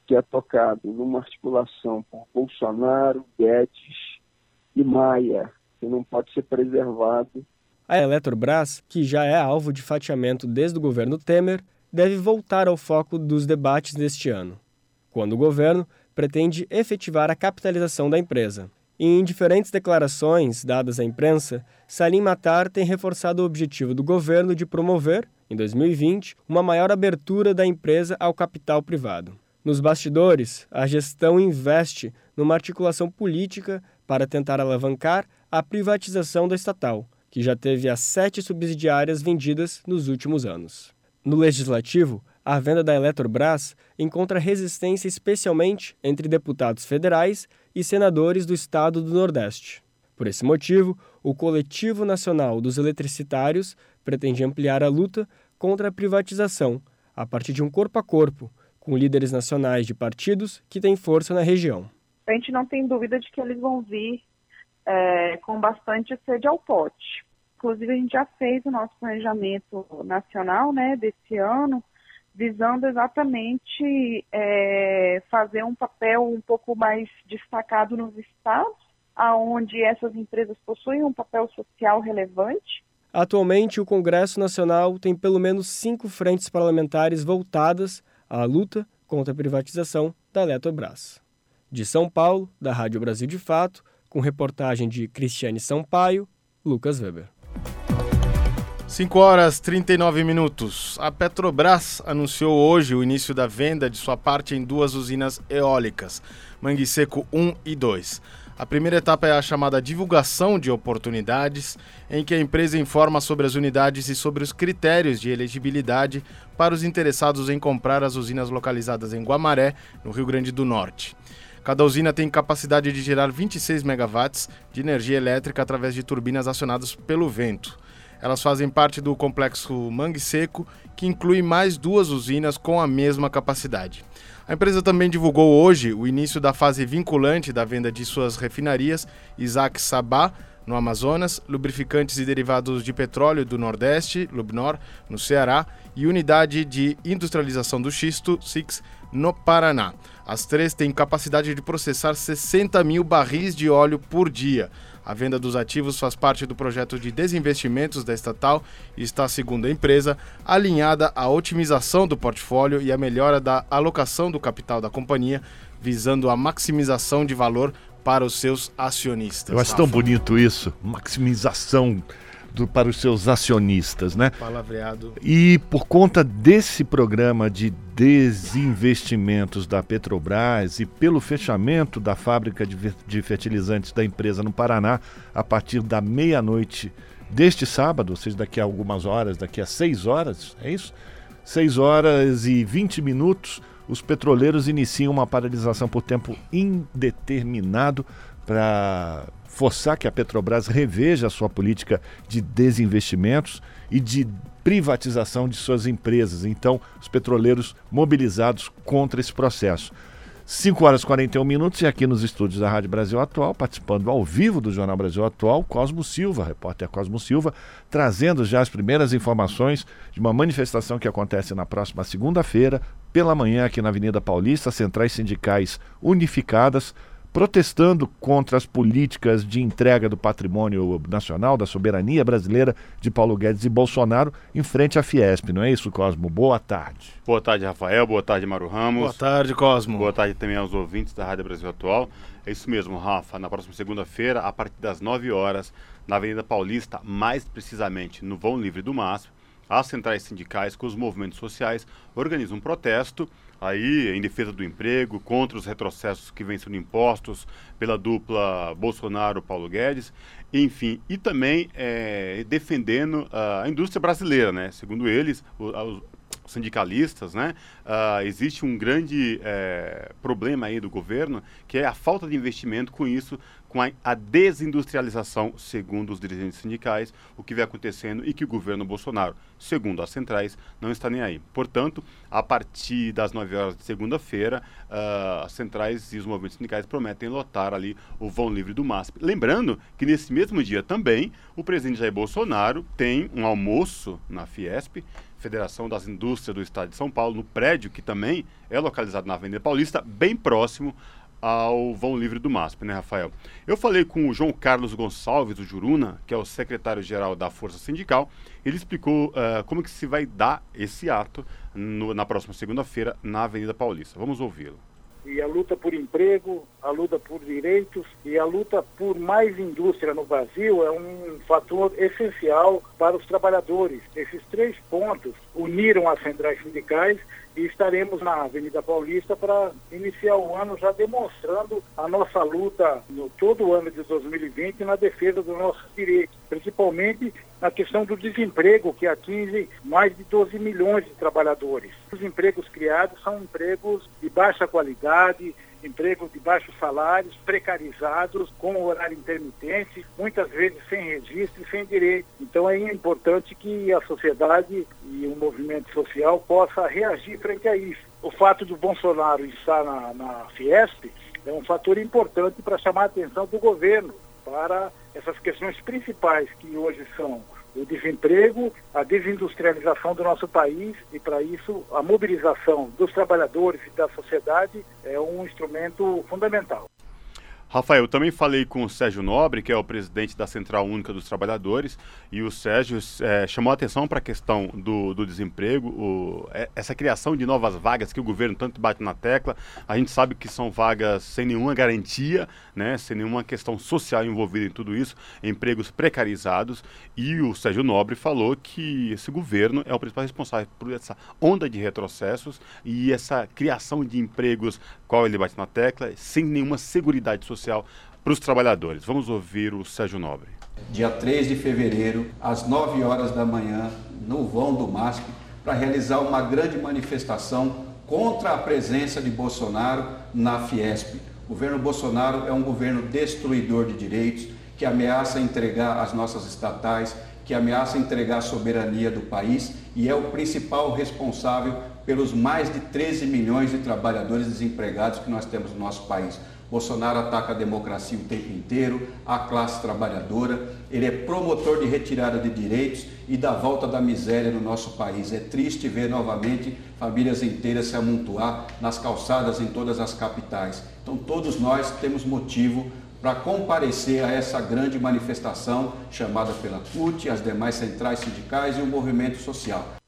que é tocado numa articulação por Bolsonaro, Guedes e Maia, que não pode ser preservado. A Eletrobras, que já é alvo de fatiamento desde o governo Temer, deve voltar ao foco dos debates deste ano quando o governo pretende efetivar a capitalização da empresa. Em diferentes declarações dadas à imprensa, Salim Matar tem reforçado o objetivo do governo de promover, em 2020, uma maior abertura da empresa ao capital privado. Nos bastidores, a gestão investe numa articulação política para tentar alavancar a privatização da estatal, que já teve as sete subsidiárias vendidas nos últimos anos. No legislativo, a venda da Eletrobras encontra resistência especialmente entre deputados federais e senadores do estado do Nordeste. Por esse motivo, o Coletivo Nacional dos Eletricitários pretende ampliar a luta contra a privatização a partir de um corpo a corpo, com líderes nacionais de partidos que têm força na região. A gente não tem dúvida de que eles vão vir é, com bastante sede ao pote. Inclusive, a gente já fez o nosso planejamento nacional né, desse ano, visando exatamente é, fazer um papel um pouco mais destacado nos estados, aonde essas empresas possuem um papel social relevante. Atualmente, o Congresso Nacional tem pelo menos cinco frentes parlamentares voltadas à luta contra a privatização da Eletrobras. De São Paulo, da Rádio Brasil de Fato, Com reportagem de Cristiane Sampaio, Lucas Weber. 5 horas 39 minutos. A Petrobras anunciou hoje o início da venda de sua parte em duas usinas eólicas, Mangue Seco 1 e 2. A primeira etapa é a chamada divulgação de oportunidades, em que a empresa informa sobre as unidades e sobre os critérios de elegibilidade para os interessados em comprar as usinas localizadas em Guamaré, no Rio Grande do Norte. Cada usina tem capacidade de gerar 26 megawatts de energia elétrica através de turbinas acionadas pelo vento. Elas fazem parte do complexo Mangue Seco, que inclui mais duas usinas com a mesma capacidade. A empresa também divulgou hoje o início da fase vinculante da venda de suas refinarias Isaac Sabá, no Amazonas, lubrificantes e derivados de petróleo do Nordeste, Lubnor, no Ceará, e unidade de industrialização do xisto, SIX, no Paraná. As três têm capacidade de processar 60 mil barris de óleo por dia. A venda dos ativos faz parte do projeto de desinvestimentos da estatal e está, segundo a empresa, alinhada à otimização do portfólio e à melhora da alocação do capital da companhia, visando a maximização de valor para os seus acionistas. Eu acho tão bonito isso, maximização do, para os seus acionistas, né? Palavreado. E por conta desse programa de desinvestimentos da Petrobras e pelo fechamento da fábrica de, de fertilizantes da empresa no Paraná a partir da meia-noite deste sábado, ou seja, daqui a algumas horas, daqui a seis horas, é isso? Seis horas e vinte minutos, os petroleiros iniciam uma paralisação por tempo indeterminado para forçar que a Petrobras reveja a sua política de desinvestimentos e de privatização de suas empresas. Então, os petroleiros mobilizados contra esse processo. 5 horas e 41 minutos e aqui nos estúdios da Rádio Brasil Atual, participando ao vivo do Jornal Brasil Atual, Cosmo Silva, repórter Cosmo Silva, trazendo já as primeiras informações de uma manifestação que acontece na próxima segunda-feira, pela manhã, aqui na Avenida Paulista, centrais sindicais unificadas protestando contra as políticas de entrega do patrimônio nacional, da soberania brasileira de Paulo Guedes e Bolsonaro em frente à Fiesp, não é isso, Cosmo? Boa tarde. Boa tarde, Rafael. Boa tarde, Maru Ramos. Boa tarde, Cosmo. Boa tarde também aos ouvintes da Rádio Brasil Atual. É isso mesmo, Rafa. Na próxima segunda-feira, a partir das 9 horas, na Avenida Paulista, mais precisamente no Vão Livre do MASP, as centrais sindicais com os movimentos sociais organizam um protesto aí em defesa do emprego, contra os retrocessos que vêm sendo impostos pela dupla Bolsonaro-Paulo Guedes, enfim, e também é, defendendo a indústria brasileira, né? Segundo eles, os sindicalistas, né? Uh, existe um grande é, problema aí do governo, que é a falta de investimento com isso, com a, a, desindustrialização, segundo os dirigentes sindicais, o que vem acontecendo e que o governo Bolsonaro, segundo as centrais, não está nem aí. Portanto, a partir das 9 horas de segunda-feira, uh, as centrais e os movimentos sindicais prometem lotar ali o vão livre do MASP. Lembrando que nesse mesmo dia também, o presidente Jair Bolsonaro tem um almoço na Fiesp, Federação das Indústrias do Estado de São Paulo, no prédio que também é localizado na Avenida Paulista, bem próximo ao vão livre do MASP, né, Rafael? Eu falei com o João Carlos Gonçalves, do Juruna, que é o secretário-geral da Força Sindical. Ele explicou uh, como que se vai dar esse ato no, na próxima segunda-feira na Avenida Paulista. Vamos ouvi-lo. E a luta por emprego, a luta por direitos e a luta por mais indústria no Brasil é um fator essencial para os trabalhadores. Esses três pontos uniram as centrais sindicais e estaremos na Avenida Paulista para iniciar o ano já demonstrando a nossa luta no todo o ano de 2020 na defesa dos nossos direitos, principalmente na questão do desemprego, que atinge mais de 12 milhões de trabalhadores. Os empregos criados são empregos de baixa qualidade, empregos de baixos salários, precarizados, com horário intermitente, muitas vezes sem registro e sem direito. Então é importante que a sociedade e o movimento social possa reagir frente a isso. O fato do Bolsonaro estar na, na Fiesp é um fator importante para chamar a atenção do governo para essas questões principais que hoje são o desemprego, a desindustrialização do nosso país e, para isso, a mobilização dos trabalhadores e da sociedade é um instrumento fundamental. Rafael, eu também falei com o Sérgio Nobre, que é o presidente da Central Única dos Trabalhadores, e o Sérgio é, chamou a atenção para a questão do, do desemprego, o, é, essa criação de novas vagas que o governo tanto bate na tecla. A gente sabe que são vagas sem nenhuma garantia, né, sem nenhuma questão social envolvida em tudo isso, empregos precarizados. E o Sérgio Nobre falou que esse governo é o principal responsável por essa onda de retrocessos e essa criação de empregos, qual ele bate na tecla, sem nenhuma segurança social para os trabalhadores. Vamos ouvir o Sérgio Nobre. Dia 3 de fevereiro, às 9 horas da manhã, no vão do MASP, para realizar uma grande manifestação contra a presença de Bolsonaro na Fiesp. O governo Bolsonaro é um governo destruidor de direitos, que ameaça entregar as nossas estatais, que ameaça entregar a soberania do país e é o principal responsável pelos mais de 13 milhões de trabalhadores desempregados que nós temos no nosso país. Bolsonaro ataca a democracia o tempo inteiro, a classe trabalhadora, ele é promotor de retirada de direitos e da volta da miséria no nosso país. É triste ver novamente famílias inteiras se amontoar nas calçadas em todas as capitais. Então, todos nós temos motivo para comparecer a essa grande manifestação chamada pela CUT, as demais centrais sindicais e o movimento social.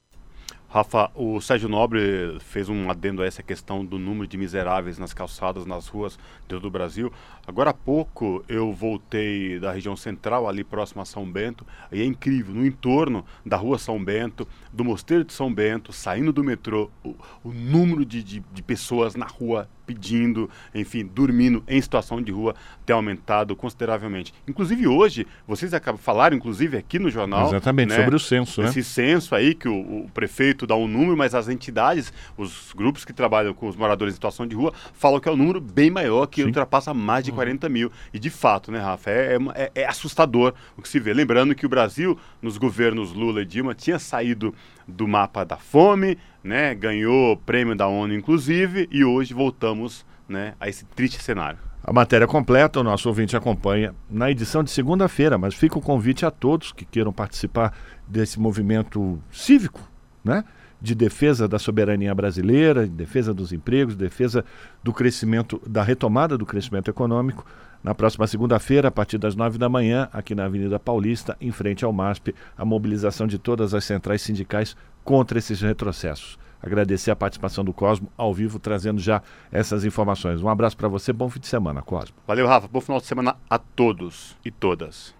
Rafa, o Sérgio Nobre fez um adendo a essa questão do número de miseráveis nas calçadas, nas ruas do Brasil. Agora há pouco eu voltei da região central, ali próximo a São Bento, e é incrível, no entorno da rua São Bento, do Mosteiro de São Bento, saindo do metrô, o, o número de, de, de pessoas na rua pedindo, enfim, dormindo em situação de rua tem aumentado consideravelmente. Inclusive hoje, vocês acabam falaram, inclusive aqui no jornal, exatamente né, sobre o censo, né? Esse censo aí que o, o, prefeito dá um número, mas as entidades, os grupos que trabalham com os moradores em situação de rua, falam que é um número bem maior, que Sim. ultrapassa mais de 40 uhum. mil. E de fato, né, Rafa, é, é, é assustador o que se vê. Lembrando que o Brasil, nos governos Lula e Dilma, tinha saído do mapa da fome, né? Ganhou prêmio da ONU, inclusive, e hoje voltamos né, a esse triste cenário. A matéria completa o nosso ouvinte acompanha na edição de segunda-feira, mas fica o convite a todos que queiram participar desse movimento cívico, né? De defesa da soberania brasileira, de defesa dos empregos, defesa do crescimento, da retomada do crescimento econômico. Na próxima segunda-feira, a partir das nove da manhã, aqui na Avenida Paulista, em frente ao MASP, a mobilização de todas as centrais sindicais contra esses retrocessos. Agradecer a participação do Cosmo ao vivo, trazendo já essas informações. Um abraço para você, bom fim de semana, Cosmo. Valeu, Rafa. Bom final de semana a todos e todas.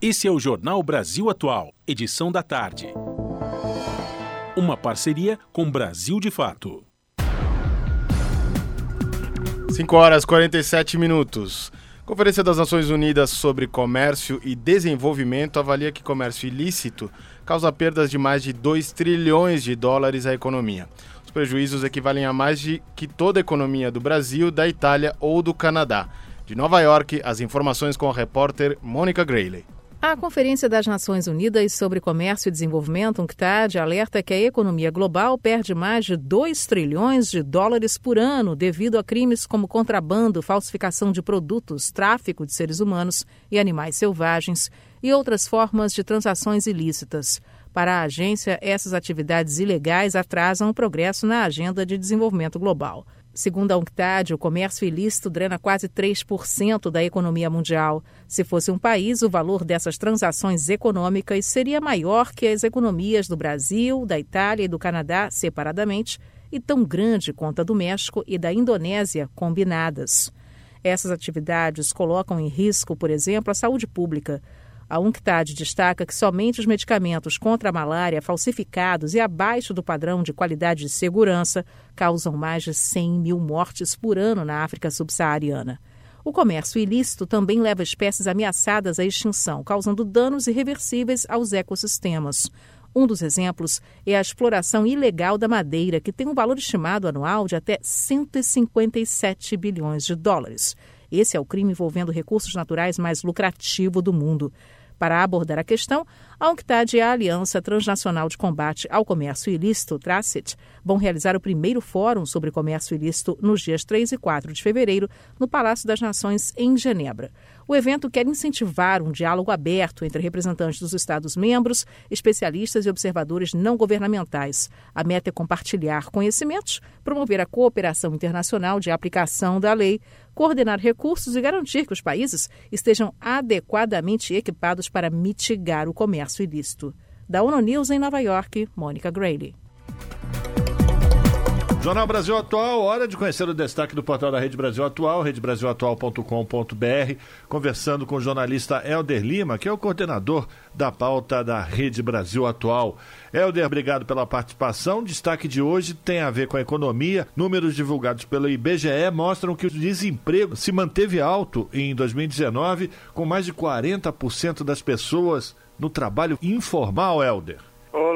Esse é o Jornal Brasil Atual, edição da tarde. Uma parceria com Brasil de Fato. 5 horas e 47 minutos. Conferência das Nações Unidas sobre Comércio e Desenvolvimento avalia que comércio ilícito causa perdas de mais de 2 trilhões de dólares à economia. Os prejuízos equivalem a mais de que toda a economia do Brasil, da Itália ou do Canadá. De Nova York, as informações com a repórter Mônica Grayley. A Conferência das Nações Unidas sobre Comércio e Desenvolvimento, UNCTAD, alerta que a economia global perde mais de 2 trilhões de dólares por ano devido a crimes como contrabando, falsificação de produtos, tráfico de seres humanos e animais selvagens e outras formas de transações ilícitas. Para a agência, essas atividades ilegais atrasam o progresso na agenda de desenvolvimento global. Segundo a UNCTAD, o comércio ilícito drena quase 3% da economia mundial. Se fosse um país, o valor dessas transações econômicas seria maior que as economias do Brasil, da Itália e do Canadá separadamente, e tão grande quanto a do México e da Indonésia combinadas. Essas atividades colocam em risco, por exemplo, a saúde pública. A UNCTAD destaca que somente os medicamentos contra a malária falsificados e abaixo do padrão de qualidade de segurança causam mais de 100 mil mortes por ano na África subsaariana. O comércio ilícito também leva espécies ameaçadas à extinção, causando danos irreversíveis aos ecossistemas. Um dos exemplos é a exploração ilegal da madeira, que tem um valor estimado anual de até 157 bilhões de dólares. Esse é o crime envolvendo recursos naturais mais lucrativo do mundo. Para abordar a questão, a UNCTAD e a Aliança Transnacional de Combate ao Comércio Ilícito, TRACIT, vão realizar o primeiro fórum sobre comércio ilícito nos dias 3 e 4 de fevereiro, no Palácio das Nações, em Genebra. O evento quer incentivar um diálogo aberto entre representantes dos Estados-membros, especialistas e observadores não governamentais. A meta é compartilhar conhecimentos, promover a cooperação internacional de aplicação da lei, coordenar recursos e garantir que os países estejam adequadamente equipados para mitigar o comércio ilícito. Da ONU News em Nova York, Mônica Grayley. Jornal Brasil Atual, hora de conhecer o destaque do portal da Rede Brasil Atual, redebrasilatual.com.br, conversando com o jornalista Helder Lima, que é o coordenador da pauta da Rede Brasil Atual. Helder, obrigado pela participação. O destaque de hoje tem a ver com a economia. Números divulgados pelo IBGE mostram que o desemprego se manteve alto em 2019, com mais de 40% das pessoas no trabalho informal, Helder.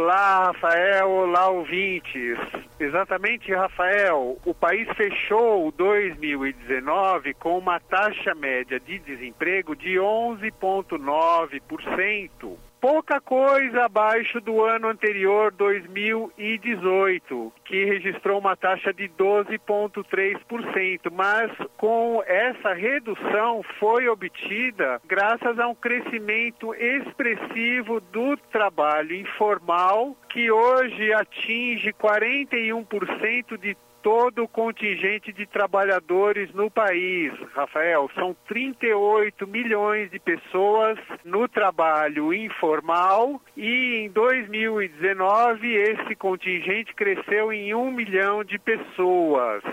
Olá, Rafael. Olá, ouvintes. Exatamente, Rafael. O país fechou 2019 com uma taxa média de desemprego de 11,9% pouca coisa abaixo do ano anterior, 2018, que registrou uma taxa de 12,3%, mas com essa redução foi obtida graças a um crescimento expressivo do trabalho informal, que hoje atinge 41% de todo o contingente de trabalhadores no país, Rafael. São 38 milhões de pessoas no trabalho informal e em 2019 esse contingente cresceu em um milhão de pessoas.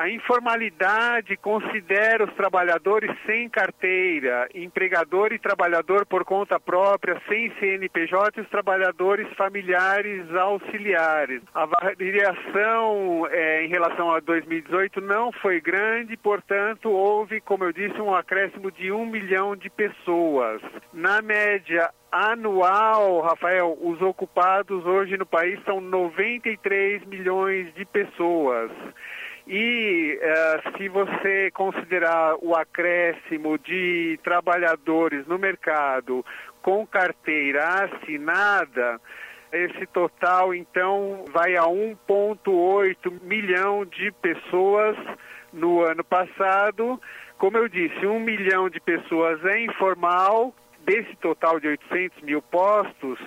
A informalidade considera os trabalhadores sem carteira, empregador e trabalhador por conta própria, sem CNPJ e os trabalhadores familiares auxiliares. A variação é, em relação a 2018 não foi grande, portanto, houve, como eu disse, um acréscimo de um milhão de pessoas. Na média anual, Rafael, os ocupados hoje no país são 93 milhões de pessoas. E uh, se você considerar o acréscimo de trabalhadores no mercado com carteira assinada, esse total então vai a 1,8 milhão de pessoas no ano passado. Como eu disse, 1 milhão de pessoas é informal, desse total de 800 mil postos,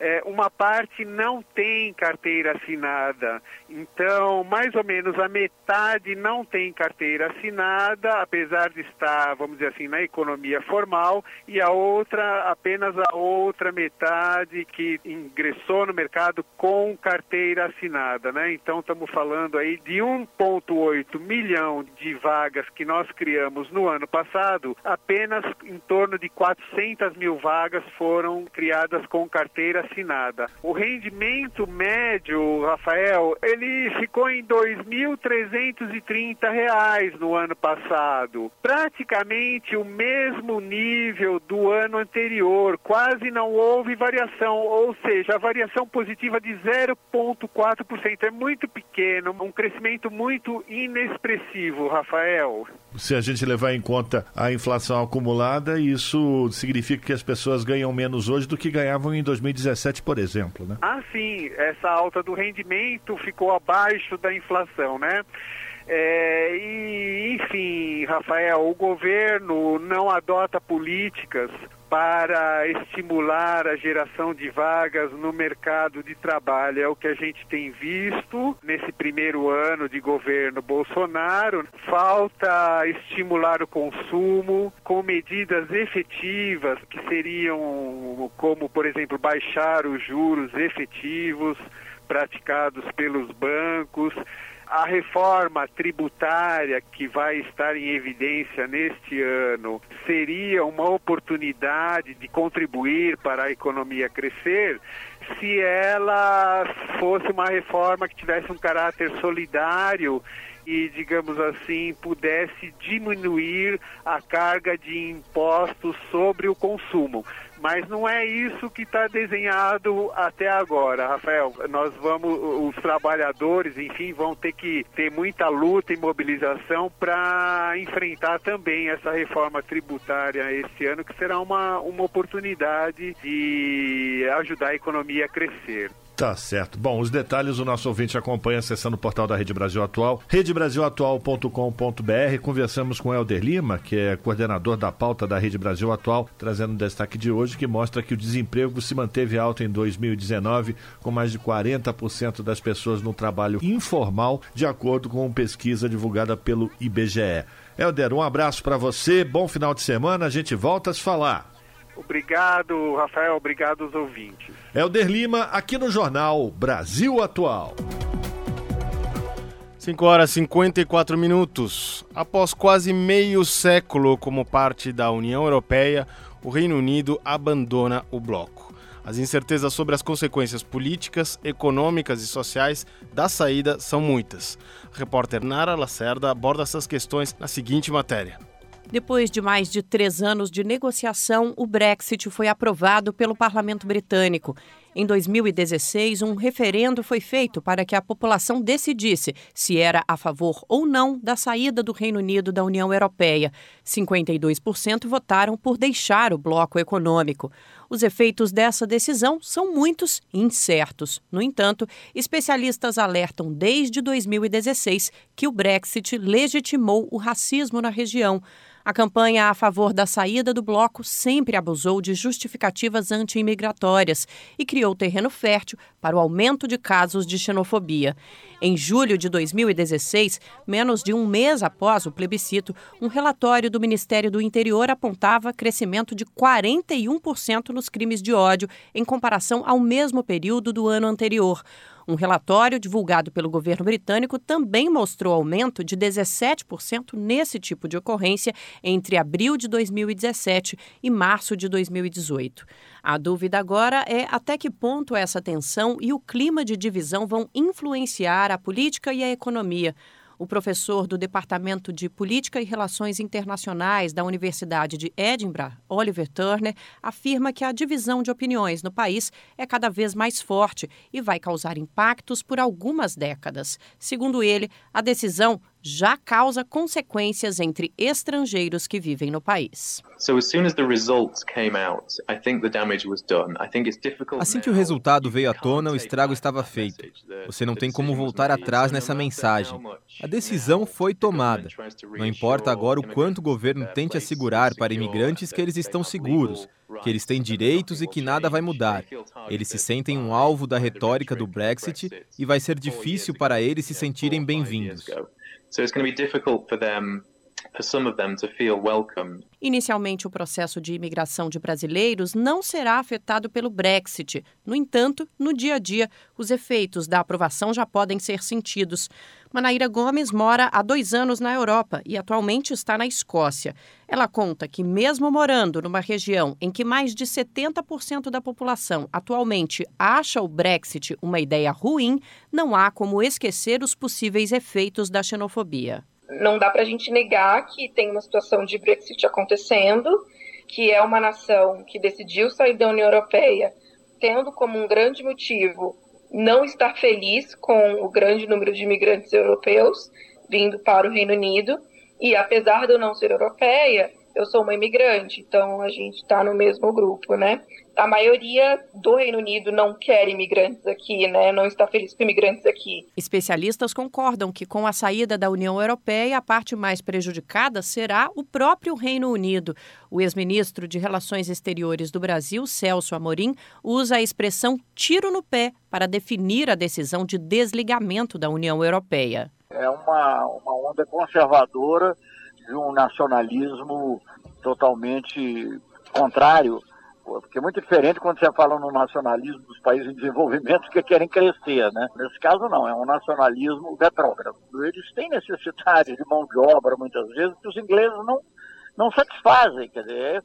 é, uma parte não tem carteira assinada. Então, mais ou menos a metade não tem carteira assinada, apesar de estar, vamos dizer assim, na economia formal, e a outra, apenas a outra metade que ingressou no mercado com carteira assinada, né? Então, estamos falando aí de 1,8 milhão de vagas que nós criamos no ano passado, apenas em torno de 400 mil vagas foram criadas com carteira assinada. O rendimento médio, Rafael, ele ficou em R$ 2.330 no ano passado, praticamente o mesmo nível do ano anterior, quase não houve variação, ou seja, a variação positiva de 0,4% é muito pequeno, um crescimento muito inexpressivo, Rafael. Se a gente levar em conta a inflação acumulada, isso significa que as pessoas ganham menos hoje do que ganhavam em 2017, por exemplo, né? Ah, sim. Essa alta do rendimento ficou abaixo da inflação, né? É, e, enfim, Rafael, o governo não adota políticas para estimular a geração de vagas no mercado de trabalho. É o que a gente tem visto nesse primeiro ano de governo Bolsonaro. Falta estimular o consumo com medidas efetivas que seriam como, por exemplo, baixar os juros efetivos praticados pelos bancos a reforma tributária que vai estar em evidência neste ano seria uma oportunidade de contribuir para a economia crescer se ela fosse uma reforma que tivesse um caráter solidário e, digamos assim, pudesse diminuir a carga de impostos sobre o consumo. Mas não é isso que está desenhado até agora, Rafael. Nós vamos, os trabalhadores, enfim, vão ter que ter muita luta e mobilização para enfrentar também essa reforma tributária este ano, que será uma, uma oportunidade de ajudar a economia a crescer. Tá certo. Bom, os detalhes o nosso ouvinte acompanha acessando o portal da Rede Brasil Atual, redebrasilatual.com.br. Conversamos com Helder Lima, que é coordenador da pauta da Rede Brasil Atual, trazendo o destaque de hoje que mostra que o desemprego se manteve alto em 2019, com mais de 40% das pessoas no trabalho informal, de acordo com pesquisa divulgada pelo IBGE. Helder, um abraço para você, bom final de semana, a gente volta a se falar. Obrigado, Rafael. Obrigado aos ouvintes. Helder Lima, aqui no Jornal Brasil Atual. 5 horas e 54 minutos. Após quase meio século como parte da União Europeia, o Reino Unido abandona o bloco. As incertezas sobre as consequências políticas, econômicas e sociais da saída são muitas. A repórter Nara Lacerda aborda essas questões na seguinte matéria. Depois de mais de três anos de negociação, o Brexit foi aprovado pelo Parlamento Britânico. Em 2016, um referendo foi feito para que a população decidisse se era a favor ou não da saída do Reino Unido da União Europeia. 52% votaram por deixar o bloco econômico. Os efeitos dessa decisão são muitos e incertos. No entanto, especialistas alertam desde 2016 que o Brexit legitimou o racismo na região. A campanha a favor da saída do bloco sempre abusou de justificativas anti-imigratórias e criou terreno fértil para o aumento de casos de xenofobia. Em julho de 2016, menos de um mês após o plebiscito, um relatório do Ministério do Interior apontava crescimento de 41% nos crimes de ódio em comparação ao mesmo período do ano anterior. Um relatório divulgado pelo governo britânico também mostrou aumento de 17% nesse tipo de ocorrência entre abril de 2017 e março de 2018. A dúvida agora é até que ponto essa tensão e o clima de divisão vão influenciar a política e a economia. O professor do Departamento de Política e Relações Internacionais da Universidade de Edinburgh, Oliver Turner, afirma que a divisão de opiniões no país é cada vez mais forte e vai causar impactos por algumas décadas. Segundo ele, a decisão já causa consequências entre estrangeiros que vivem no país. Assim que o resultado veio à tona, o estrago estava feito. Você não tem como voltar atrás nessa mensagem. A decisão foi tomada. Não importa agora o quanto o governo tente assegurar para imigrantes que eles estão seguros, que eles têm direitos e que nada vai mudar. Eles se sentem um alvo da retórica do Brexit e vai ser difícil para eles se sentirem bem-vindos. So it's going to be difficult for them Inicialmente, o processo de imigração de brasileiros não será afetado pelo Brexit. No entanto, no dia a dia, os efeitos da aprovação já podem ser sentidos. Manaíra Gomes mora há dois anos na Europa e atualmente está na Escócia. Ela conta que, mesmo morando numa região em que mais de 70% da população atualmente acha o Brexit uma ideia ruim, não há como esquecer os possíveis efeitos da xenofobia não dá para a gente negar que tem uma situação de Brexit acontecendo, que é uma nação que decidiu sair da União Europeia, tendo como um grande motivo não estar feliz com o grande número de imigrantes europeus vindo para o Reino Unido. E apesar de eu não ser europeia, eu sou uma imigrante, então a gente está no mesmo grupo, né? A maioria do Reino Unido não quer imigrantes aqui, né? Não está feliz com imigrantes aqui. Especialistas concordam que com a saída da União Europeia, a parte mais prejudicada será o próprio Reino Unido. O ex-ministro de Relações Exteriores do Brasil, Celso Amorim, usa a expressão tiro no pé para definir a decisão de desligamento da União Europeia. É uma, uma onda conservadora de um nacionalismo totalmente contrário, porque é muito diferente quando você fala no nacionalismo dos países em desenvolvimento que querem crescer, né? Nesse caso não, é um nacionalismo retrógrado. Eles têm necessidade de mão de obra muitas vezes que os ingleses não não satisfazem. Quer dizer,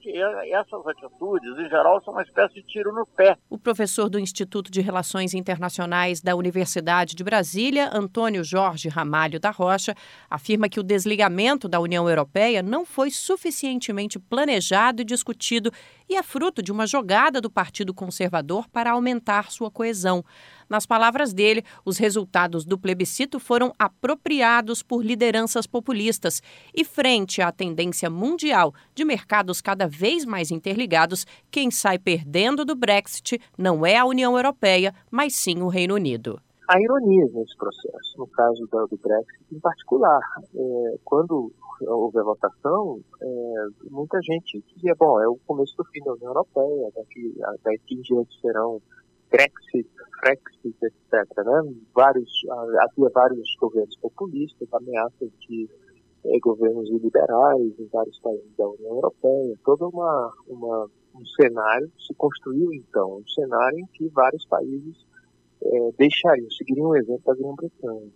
essas atitudes, em geral, são uma espécie de tiro no pé. O professor do Instituto de Relações Internacionais da Universidade de Brasília, Antônio Jorge Ramalho da Rocha, afirma que o desligamento da União Europeia não foi suficientemente planejado e discutido é fruto de uma jogada do Partido Conservador para aumentar sua coesão. Nas palavras dele, os resultados do plebiscito foram apropriados por lideranças populistas e, frente à tendência mundial de mercados cada vez mais interligados, quem sai perdendo do Brexit não é a União Europeia, mas sim o Reino Unido há ironias nesse processo, no caso do Brexit em particular. É, quando houve a votação, é, muita gente dizia, bom, é o começo do fim da União Europeia, daqui, daqui em diante serão Brexit, Frexit, etc. Né? Vários, havia vários governos populistas, ameaças de é, governos liberais em vários países da União Europeia. Todo uma, uma, um cenário se construiu, então, um cenário em que vários países é, deixariam, seguiriam o exemplo da Grã-Bretanha.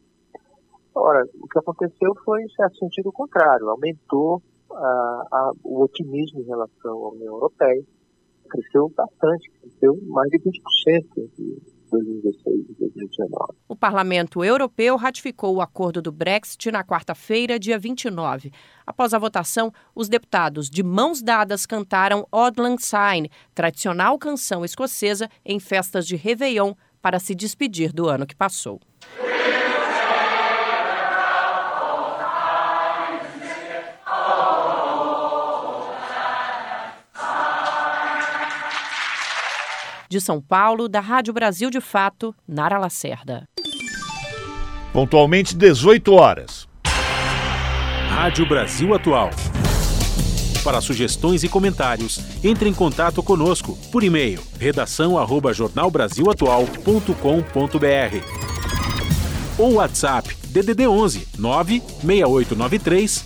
Ora, o que aconteceu foi, em certo sentido, contrário. Aumentou a, a, o otimismo em relação à União Europeia. Cresceu bastante, cresceu mais de 20% entre 2016 e 2019. O Parlamento Europeu ratificou o acordo do Brexit na quarta-feira, dia 29. Após a votação, os deputados, de mãos dadas, cantaram Auld Syne, tradicional canção escocesa em festas de Réveillon, para se despedir do ano que passou. 'De São Paulo, da Rádio Brasil de Fato, Nara Lacerda. Pontualmente 18 horas. Rádio Brasil Atual. Para sugestões e comentários, entre em contato conosco por e-mail redação@jornalbrasilatual.com.br ou WhatsApp DDD 11 96893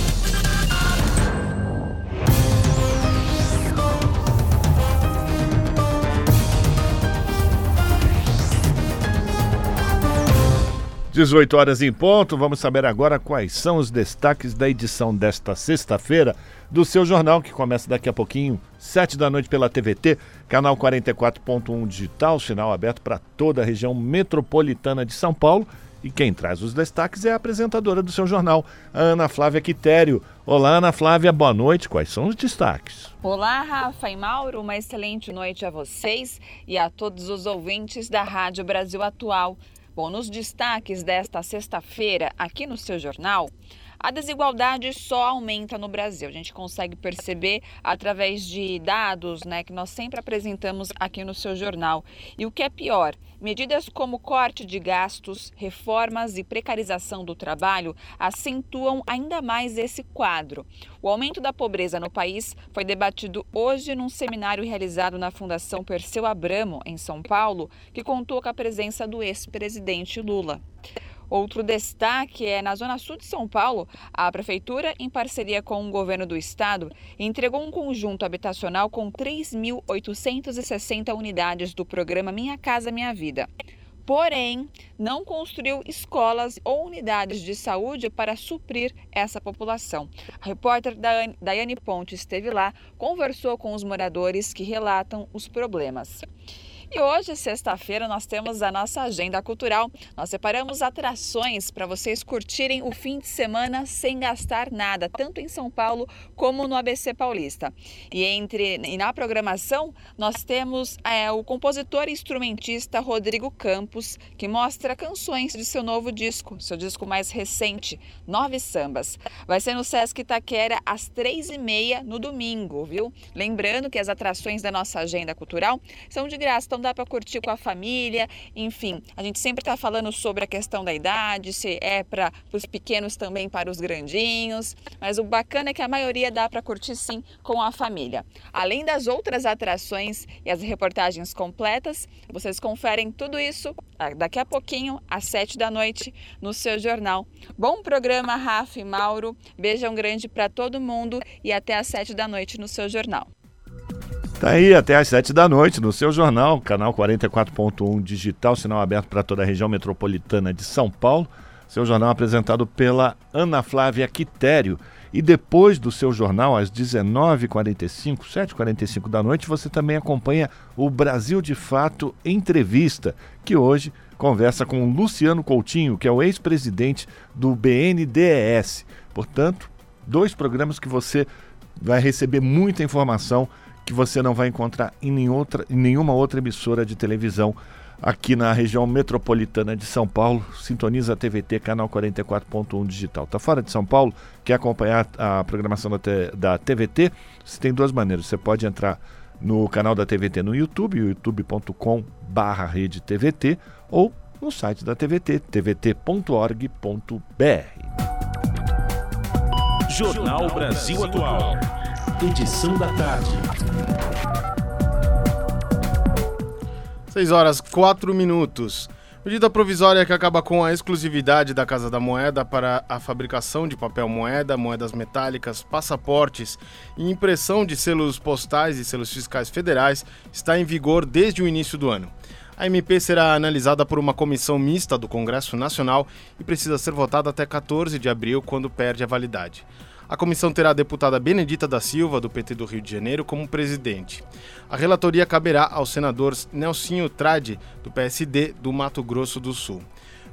18 horas em ponto, vamos saber agora quais são os destaques da edição desta sexta-feira do seu jornal, que começa daqui a pouquinho, 7 da noite pela TVT, canal 44.1 digital, sinal aberto para toda a região metropolitana de São Paulo. E quem traz os destaques é a apresentadora do seu jornal, Ana Flávia Quitério. Olá, Ana Flávia, boa noite. Quais são os destaques? Olá, Rafa e Mauro, uma excelente noite a vocês e a todos os ouvintes da Rádio Brasil Atual. Bom, nos destaques desta sexta-feira, aqui no seu jornal, a desigualdade só aumenta no Brasil. A gente consegue perceber através de dados né, que nós sempre apresentamos aqui no seu jornal. E o que é pior, medidas como corte de gastos, reformas e precarização do trabalho acentuam ainda mais esse quadro. O aumento da pobreza no país foi debatido hoje num seminário realizado na Fundação Perseu Abramo, em São Paulo, que contou com a presença do ex-presidente Lula. Outro destaque é na Zona Sul de São Paulo, a Prefeitura, em parceria com o governo do estado, entregou um conjunto habitacional com 3.860 unidades do programa Minha Casa Minha Vida. Porém, não construiu escolas ou unidades de saúde para suprir essa população. A repórter Daiane Ponte esteve lá, conversou com os moradores que relatam os problemas. E hoje, sexta-feira, nós temos a nossa agenda cultural. Nós separamos atrações para vocês curtirem o fim de semana sem gastar nada, tanto em São Paulo como no ABC Paulista. E entre e na programação, nós temos é, o compositor e instrumentista Rodrigo Campos, que mostra canções de seu novo disco, seu disco mais recente, Nove Sambas. Vai ser no Sesc Itaquera às três e meia no domingo, viu? Lembrando que as atrações da nossa agenda cultural são de graça, então dá para curtir com a família, enfim. A gente sempre está falando sobre a questão da idade, se é para os pequenos também para os grandinhos, mas o bacana é que a maioria dá para curtir sim com a família. Além das outras atrações e as reportagens completas, vocês conferem tudo isso ah, daqui a pouquinho, às sete da noite, no seu jornal. Bom programa, Rafa e Mauro. Beijão grande para todo mundo e até às sete da noite no seu jornal. Tá aí até às 7 da noite no seu jornal, canal 44.1 digital, sinal aberto para toda a região metropolitana de São Paulo. Seu jornal apresentado pela Ana Flávia Quitério. E depois do seu jornal, às 19h45, 7h45 da noite, você também acompanha o Brasil de Fato Entrevista, que hoje conversa com Luciano Coutinho, que é o ex-presidente do BNDES. Portanto, dois programas que você vai receber muita informação que você não vai encontrar em, nenhuma outra, em nenhuma outra emissora de televisão aqui na região metropolitana de São Paulo. Sintoniza a TVT, canal 44.1 digital. Tá fora de São Paulo? Quer acompanhar a programação da, da TVT? Você tem duas maneiras. Você pode entrar no canal da TVT no YouTube, youtube.com ou no site da TVT, tvt.org.br. Jornal Brasil Atual. Edição da tarde. 6 horas 4 minutos. Medida provisória que acaba com a exclusividade da Casa da Moeda para a fabricação de papel moeda, moedas metálicas, passaportes e impressão de selos postais e selos fiscais federais está em vigor desde o início do ano. A MP será analisada por uma comissão mista do Congresso Nacional e precisa ser votada até 14 de abril, quando perde a validade. A comissão terá a deputada Benedita da Silva, do PT do Rio de Janeiro, como presidente. A relatoria caberá ao senador Nelsinho Trade, do PSD do Mato Grosso do Sul.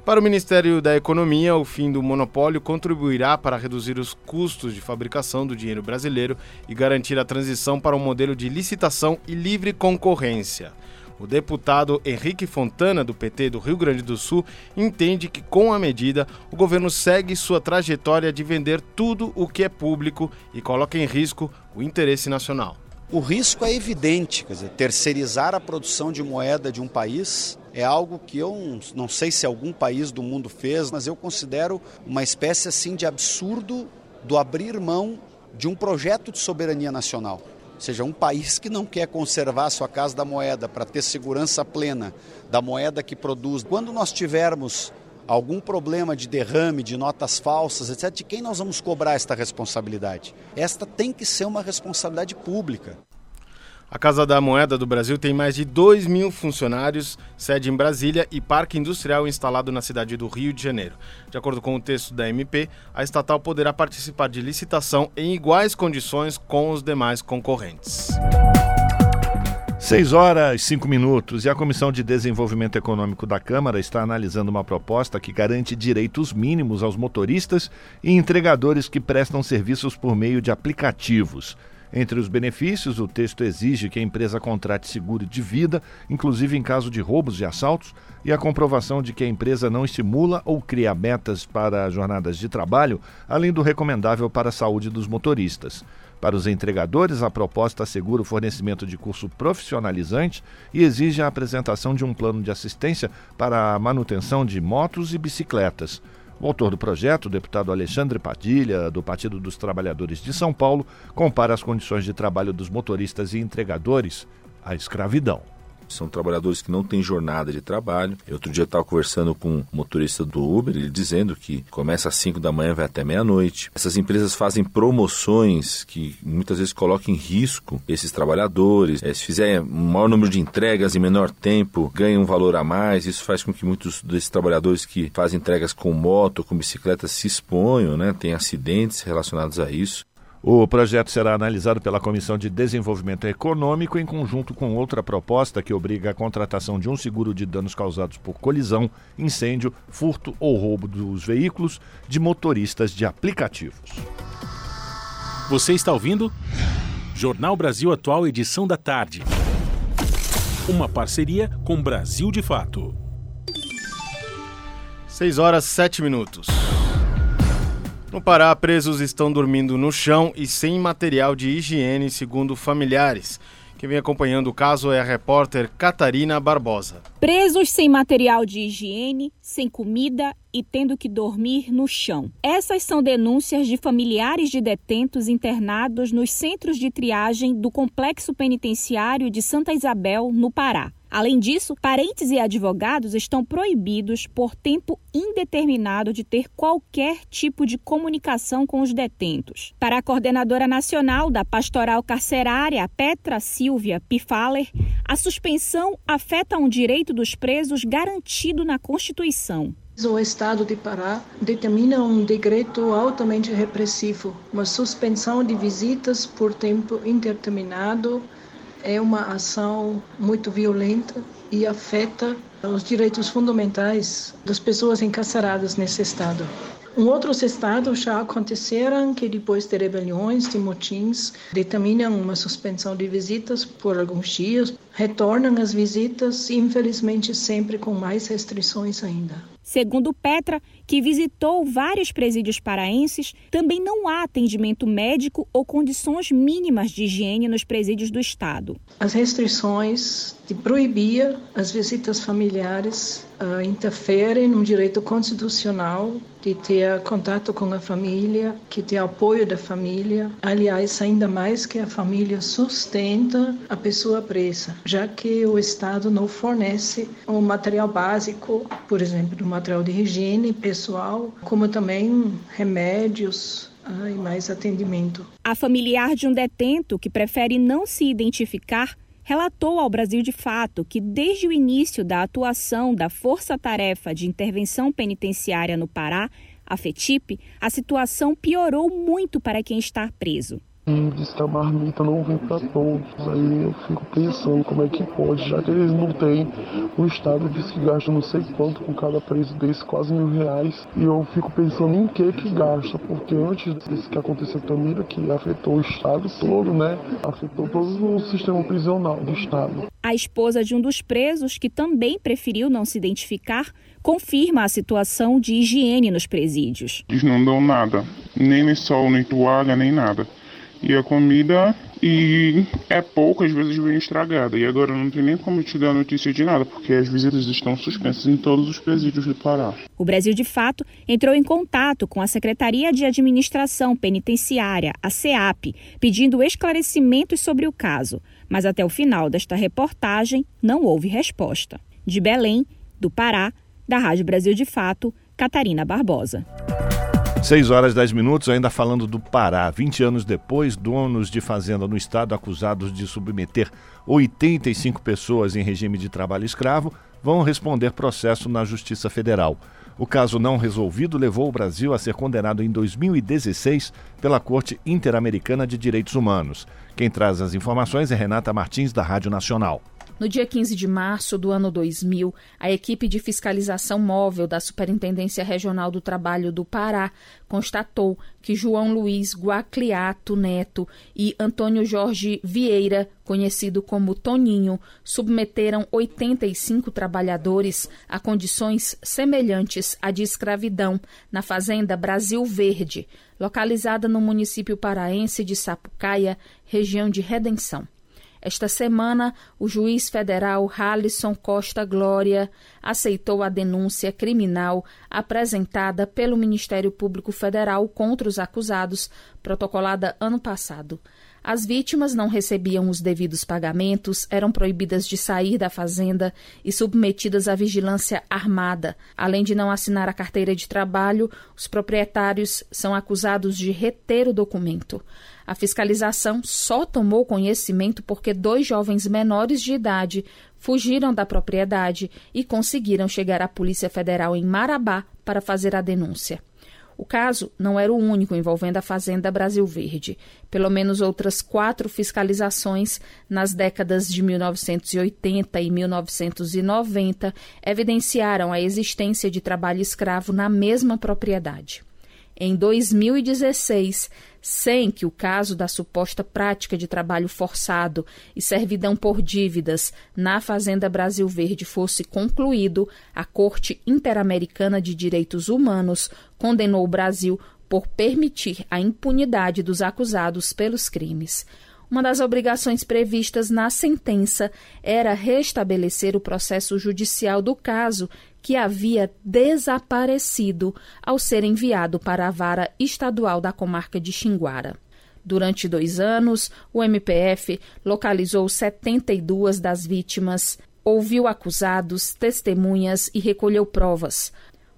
Para o Ministério da Economia, o fim do monopólio contribuirá para reduzir os custos de fabricação do dinheiro brasileiro e garantir a transição para um modelo de licitação e livre concorrência. O deputado Henrique Fontana, do PT do Rio Grande do Sul, entende que, com a medida, o governo segue sua trajetória de vender tudo o que é público e coloca em risco o interesse nacional. O risco é evidente, quer dizer, terceirizar a produção de moeda de um país é algo que eu não sei se algum país do mundo fez, mas eu considero uma espécie assim de absurdo do abrir mão de um projeto de soberania nacional. Seja, um país que não quer conservar a sua casa da moeda para ter segurança plena da moeda que produz. Quando nós tivermos algum problema de derrame, de notas falsas, etc., de quem nós vamos cobrar esta responsabilidade? Esta tem que ser uma responsabilidade pública. A Casa da Moeda do Brasil tem mais de 2 mil funcionários, sede em Brasília e parque industrial instalado na cidade do Rio de Janeiro. De acordo com o texto da MP, a estatal poderá participar de licitação em iguais condições com os demais concorrentes. 6 horas e 5 minutos e a Comissão de Desenvolvimento Econômico da Câmara está analisando uma proposta que garante direitos mínimos aos motoristas e entregadores que prestam serviços por meio de aplicativos. Entre os benefícios, o texto exige que a empresa contrate seguro de vida, inclusive em caso de roubos e assaltos, e a comprovação de que a empresa não estimula ou cria metas para jornadas de trabalho, além do recomendável para a saúde dos motoristas. Para os entregadores, a proposta assegura o fornecimento de curso profissionalizante e exige a apresentação de um plano de assistência para a manutenção de motos e bicicletas. O autor do projeto, o deputado Alexandre Padilha, do Partido dos Trabalhadores de São Paulo, compara as condições de trabalho dos motoristas e entregadores à escravidão. São trabalhadores que não têm jornada de trabalho. Outro dia estava conversando com um motorista do Uber, ele dizendo que começa às 5 da manhã, vai até meia-noite. Essas empresas fazem promoções que muitas vezes colocam em risco esses trabalhadores. É, se fizer um maior número de entregas em menor tempo, ganham um valor a mais. Isso faz com que muitos desses trabalhadores que fazem entregas com moto, com bicicleta, se exponham, né? Tem acidentes relacionados a isso. O projeto será analisado pela Comissão de Desenvolvimento Econômico em conjunto com outra proposta que obriga a contratação de um seguro de danos causados por colisão, incêndio, furto ou roubo dos veículos de motoristas de aplicativos. Você está ouvindo? Jornal Brasil Atual, edição da tarde. Uma parceria com Brasil de Fato. 6 horas 7 minutos. No Pará, presos estão dormindo no chão e sem material de higiene, segundo familiares. Quem vem acompanhando o caso é a repórter Catarina Barbosa. Presos sem material de higiene, sem comida e tendo que dormir no chão. Essas são denúncias de familiares de detentos internados nos centros de triagem do Complexo Penitenciário de Santa Isabel, no Pará. Além disso, parentes e advogados estão proibidos por tempo indeterminado de ter qualquer tipo de comunicação com os detentos. Para a coordenadora nacional da Pastoral Carcerária, Petra Silvia Pifaler, a suspensão afeta um direito dos presos garantido na Constituição. O Estado de Pará determina um decreto altamente repressivo, uma suspensão de visitas por tempo indeterminado é uma ação muito violenta e afeta os direitos fundamentais das pessoas encarceradas nesse estado. Em outros estados já aconteceram que depois de rebeliões, de motins, determinam uma suspensão de visitas por alguns dias, retornam as visitas, infelizmente sempre com mais restrições ainda. Segundo Petra, que visitou vários presídios paraenses, também não há atendimento médico ou condições mínimas de higiene nos presídios do Estado. As restrições de proibir as visitas familiares uh, interferem no direito constitucional de ter contato com a família, que ter apoio da família. Aliás, ainda mais que a família sustenta a pessoa presa, já que o Estado não fornece o material básico, por exemplo, material de higiene pessoal, como também remédios, ah, e mais atendimento. A familiar de um detento que prefere não se identificar relatou ao Brasil de Fato que, desde o início da atuação da Força Tarefa de Intervenção Penitenciária no Pará, a FETIP, a situação piorou muito para quem está preso e diz que a marmita não vem para todos. Aí eu fico pensando como é que pode, já que eles não têm. O Estado diz que gasta não sei quanto com cada preso desse, quase mil reais. E eu fico pensando em que que gasta, porque antes disso que aconteceu também, que afetou o Estado todo, né? Afetou todo o sistema prisional do Estado. A esposa de um dos presos, que também preferiu não se identificar, confirma a situação de higiene nos presídios. Eles não dão nada, nem lençol, nem toalha, nem nada. E a comida e é pouco, às vezes vem estragada. E agora não tem nem como te dar notícia de nada, porque as visitas estão suspensas em todos os presídios do Pará. O Brasil, de fato, entrou em contato com a Secretaria de Administração Penitenciária, a SEAP, pedindo esclarecimentos sobre o caso. Mas até o final desta reportagem não houve resposta. De Belém, do Pará, da Rádio Brasil de Fato, Catarina Barbosa. 6 horas 10 minutos, ainda falando do Pará. 20 anos depois, donos de fazenda no estado acusados de submeter 85 pessoas em regime de trabalho escravo vão responder processo na Justiça Federal. O caso não resolvido levou o Brasil a ser condenado em 2016 pela Corte Interamericana de Direitos Humanos. Quem traz as informações é Renata Martins, da Rádio Nacional. No dia 15 de março do ano 2000, a equipe de fiscalização móvel da Superintendência Regional do Trabalho do Pará constatou que João Luiz Guacliato Neto e Antônio Jorge Vieira, conhecido como Toninho, submeteram 85 trabalhadores a condições semelhantes à de escravidão na fazenda Brasil Verde, localizada no município paraense de Sapucaia, região de Redenção. Esta semana, o juiz federal Halisson Costa Glória aceitou a denúncia criminal apresentada pelo Ministério Público Federal contra os acusados, protocolada ano passado. As vítimas não recebiam os devidos pagamentos, eram proibidas de sair da fazenda e submetidas à vigilância armada. Além de não assinar a carteira de trabalho, os proprietários são acusados de reter o documento. A fiscalização só tomou conhecimento porque dois jovens menores de idade fugiram da propriedade e conseguiram chegar à Polícia Federal em Marabá para fazer a denúncia. O caso não era o único envolvendo a Fazenda Brasil Verde. Pelo menos outras quatro fiscalizações nas décadas de 1980 e 1990 evidenciaram a existência de trabalho escravo na mesma propriedade. Em 2016, sem que o caso da suposta prática de trabalho forçado e servidão por dívidas na Fazenda Brasil Verde fosse concluído, a Corte Interamericana de Direitos Humanos condenou o Brasil por permitir a impunidade dos acusados pelos crimes. Uma das obrigações previstas na sentença era restabelecer o processo judicial do caso que havia desaparecido ao ser enviado para a vara estadual da comarca de Xinguara. Durante dois anos, o MPF localizou 72 das vítimas, ouviu acusados, testemunhas e recolheu provas.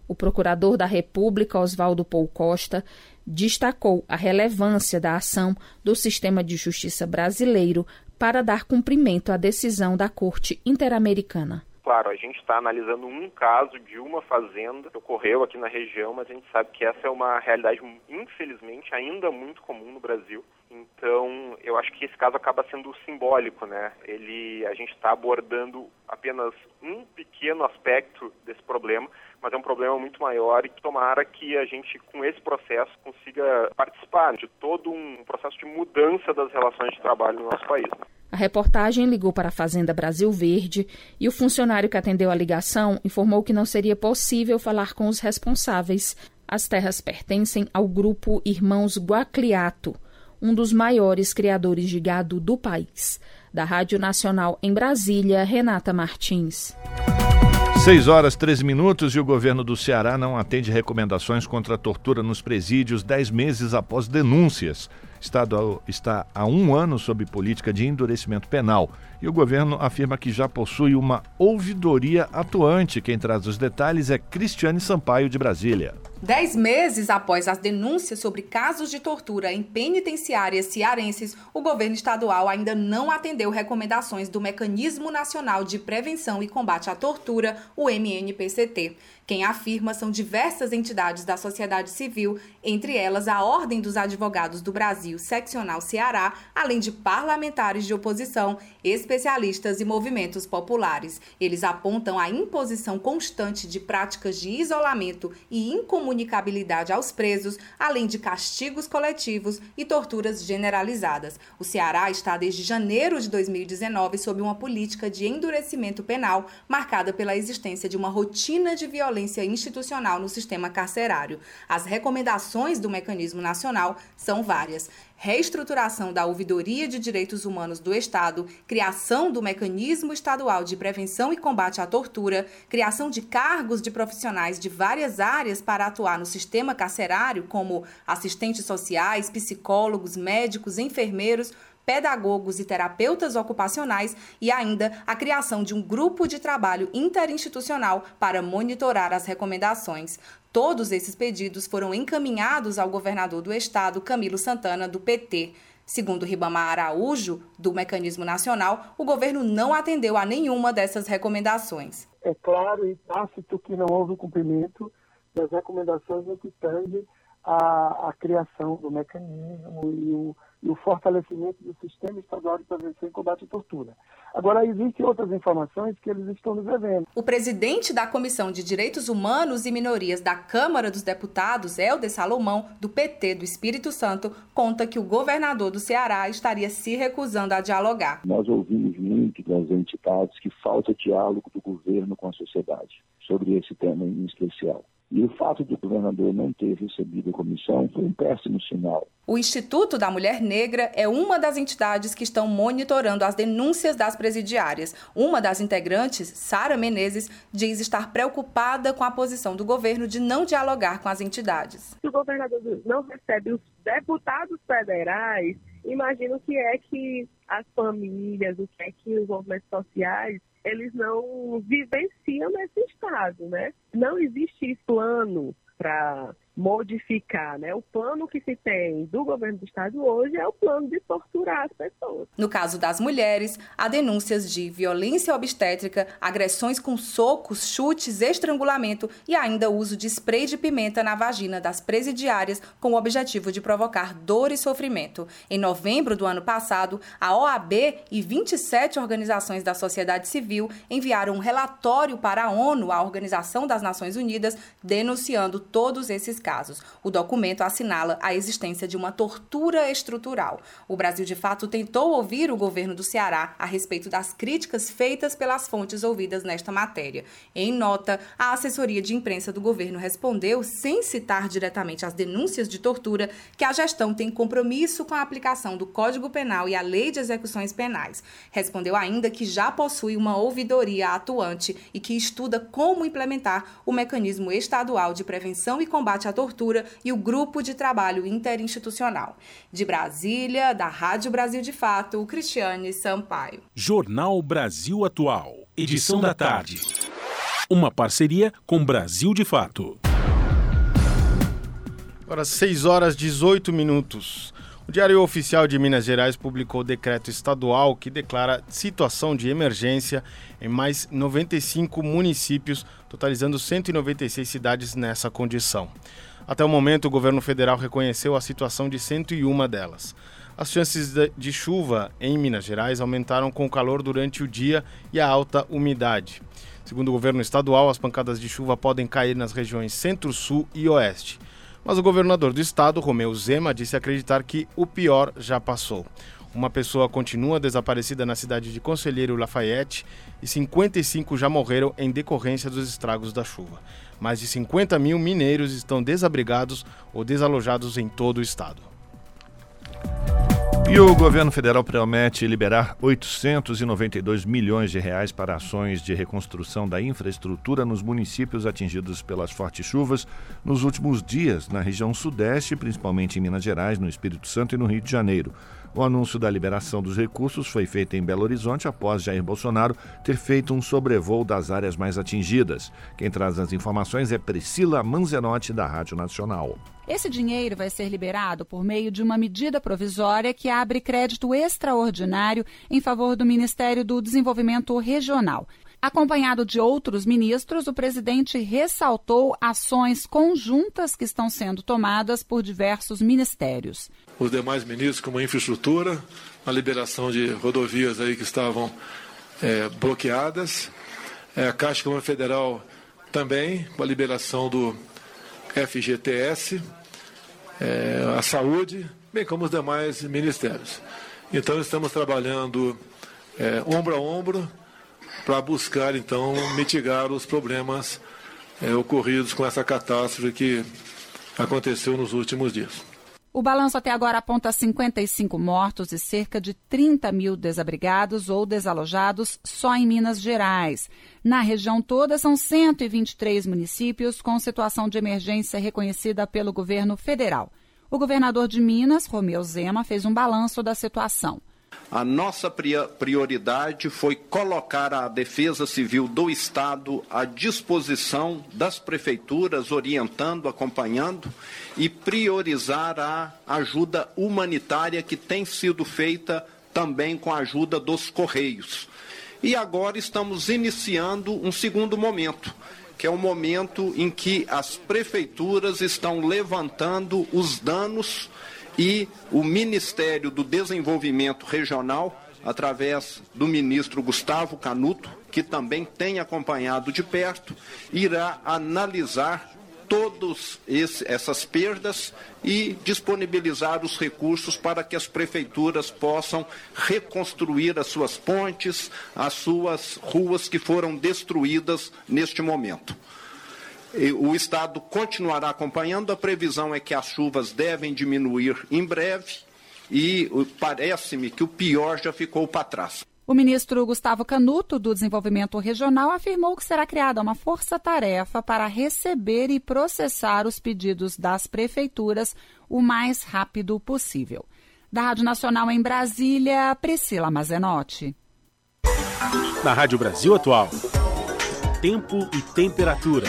O procurador da República, Oswaldo Paul Costa, destacou a relevância da ação do sistema de justiça brasileiro para dar cumprimento à decisão da Corte Interamericana. Claro, a gente está analisando um caso de uma fazenda que ocorreu aqui na região, mas a gente sabe que essa é uma realidade, infelizmente, ainda muito comum no Brasil. Então, eu acho que esse caso acaba sendo simbólico, né? Ele, a gente está abordando apenas um pequeno aspecto desse problema, mas é um problema muito maior e tomara que a gente, com esse processo, consiga participar de todo um processo de mudança das relações de trabalho no nosso país. A reportagem ligou para a Fazenda Brasil Verde e o funcionário que atendeu a ligação informou que não seria possível falar com os responsáveis. As terras pertencem ao grupo Irmãos Guacliato, um dos maiores criadores de gado do país. Da Rádio Nacional em Brasília, Renata Martins. 6 horas 13 minutos e o governo do Ceará não atende recomendações contra a tortura nos presídios 10 meses após denúncias. Estado está há um ano sob política de endurecimento penal e o governo afirma que já possui uma ouvidoria atuante. Quem traz os detalhes é Cristiane Sampaio, de Brasília. Dez meses após as denúncias sobre casos de tortura em penitenciárias cearenses, o governo estadual ainda não atendeu recomendações do Mecanismo Nacional de Prevenção e Combate à Tortura, o MNPCT. Quem afirma são diversas entidades da sociedade civil, entre elas a Ordem dos Advogados do Brasil, Seccional Ceará, além de parlamentares de oposição, especialistas e movimentos populares. Eles apontam a imposição constante de práticas de isolamento e incomunicabilidade aos presos, além de castigos coletivos e torturas generalizadas. O Ceará está desde janeiro de 2019 sob uma política de endurecimento penal marcada pela existência de uma rotina de violência institucional no sistema carcerário. As recomendações do mecanismo nacional são várias reestruturação da Ouvidoria de Direitos Humanos do Estado, criação do Mecanismo Estadual de Prevenção e Combate à Tortura, criação de cargos de profissionais de várias áreas para atuar no sistema carcerário, como assistentes sociais, psicólogos, médicos, enfermeiros, pedagogos e terapeutas ocupacionais e ainda a criação de um grupo de trabalho interinstitucional para monitorar as recomendações. Todos esses pedidos foram encaminhados ao governador do estado, Camilo Santana, do PT. Segundo Ribamar Araújo, do Mecanismo Nacional, o governo não atendeu a nenhuma dessas recomendações. É claro e tácito que não houve cumprimento das recomendações no que tange a criação do mecanismo e o e o fortalecimento do sistema estadual de prevenção e combate à tortura. Agora, existem outras informações que eles estão nos devendo. O presidente da Comissão de Direitos Humanos e Minorias da Câmara dos Deputados, Helder Salomão, do PT do Espírito Santo, conta que o governador do Ceará estaria se recusando a dialogar. Nós ouvimos muito das entidades que falta diálogo do governo com a sociedade sobre esse tema em especial. E o fato do governador não ter recebido a comissão foi um péssimo sinal. O Instituto da Mulher Negra é uma das entidades que estão monitorando as denúncias das presidiárias. Uma das integrantes, Sara Menezes, diz estar preocupada com a posição do governo de não dialogar com as entidades. Se o governador não recebe os deputados federais, imagino que é que as famílias, o que é que os movimentos sociais eles não vivenciam nesse estado, né? Não existe plano para modificar, né? O plano que se tem do governo do estado hoje é o plano de torturar as pessoas. No caso das mulheres, há denúncias de violência obstétrica, agressões com socos, chutes, estrangulamento e ainda uso de spray de pimenta na vagina das presidiárias com o objetivo de provocar dor e sofrimento. Em novembro do ano passado, a OAB e 27 organizações da sociedade civil enviaram um relatório para a ONU, a Organização das Nações Unidas, denunciando todos esses casos. O documento assinala a existência de uma tortura estrutural. O Brasil, de fato, tentou ouvir o governo do Ceará a respeito das críticas feitas pelas fontes ouvidas nesta matéria. Em nota, a assessoria de imprensa do governo respondeu, sem citar diretamente as denúncias de tortura, que a gestão tem compromisso com a aplicação do Código Penal e a Lei de Execuções Penais. Respondeu ainda que já possui uma ouvidoria atuante e que estuda como implementar o mecanismo estadual de prevenção e combate à tortura e o Grupo de Trabalho Interinstitucional. De Brasília, da Rádio Brasil de Fato, Cristiane Sampaio. Jornal Brasil Atual, edição da tarde. Uma parceria com Brasil de Fato. Agora, 6 horas 18 minutos. O Diário Oficial de Minas Gerais publicou o decreto estadual que declara situação de emergência em mais 95 municípios, totalizando 196 cidades nessa condição. Até o momento, o governo federal reconheceu a situação de 101 delas. As chances de chuva em Minas Gerais aumentaram com o calor durante o dia e a alta umidade. Segundo o governo estadual, as pancadas de chuva podem cair nas regiões Centro-Sul e Oeste. Mas o governador do estado, Romeu Zema, disse acreditar que o pior já passou. Uma pessoa continua desaparecida na cidade de Conselheiro Lafayette e 55 já morreram em decorrência dos estragos da chuva. Mais de 50 mil mineiros estão desabrigados ou desalojados em todo o estado. E o governo federal promete liberar 892 milhões de reais para ações de reconstrução da infraestrutura nos municípios atingidos pelas fortes chuvas nos últimos dias na região sudeste, principalmente em Minas Gerais, no Espírito Santo e no Rio de Janeiro. O anúncio da liberação dos recursos foi feito em Belo Horizonte após Jair Bolsonaro ter feito um sobrevoo das áreas mais atingidas. Quem traz as informações é Priscila Manzenotti, da Rádio Nacional. Esse dinheiro vai ser liberado por meio de uma medida provisória que abre crédito extraordinário em favor do Ministério do Desenvolvimento Regional. Acompanhado de outros ministros, o presidente ressaltou ações conjuntas que estão sendo tomadas por diversos ministérios. Os demais ministros, como a infraestrutura, a liberação de rodovias aí que estavam é, bloqueadas, é, a Caixa Econômica Federal também, com a liberação do FGTS, é, a saúde, bem como os demais ministérios. Então estamos trabalhando é, ombro a ombro para buscar então mitigar os problemas é, ocorridos com essa catástrofe que aconteceu nos últimos dias. O balanço até agora aponta 55 mortos e cerca de 30 mil desabrigados ou desalojados só em Minas Gerais. Na região toda, são 123 municípios com situação de emergência reconhecida pelo governo federal. O governador de Minas, Romeu Zema, fez um balanço da situação. A nossa prioridade foi colocar a Defesa Civil do Estado à disposição das prefeituras, orientando, acompanhando e priorizar a ajuda humanitária que tem sido feita também com a ajuda dos Correios. E agora estamos iniciando um segundo momento, que é o momento em que as prefeituras estão levantando os danos e o Ministério do Desenvolvimento Regional, através do ministro Gustavo Canuto, que também tem acompanhado de perto, irá analisar todas essas perdas e disponibilizar os recursos para que as prefeituras possam reconstruir as suas pontes, as suas ruas que foram destruídas neste momento. O Estado continuará acompanhando. A previsão é que as chuvas devem diminuir em breve e parece-me que o pior já ficou para trás. O ministro Gustavo Canuto, do Desenvolvimento Regional, afirmou que será criada uma força-tarefa para receber e processar os pedidos das prefeituras o mais rápido possível. Da Rádio Nacional em Brasília, Priscila Mazenotti. Na Rádio Brasil Atual, tempo e temperatura.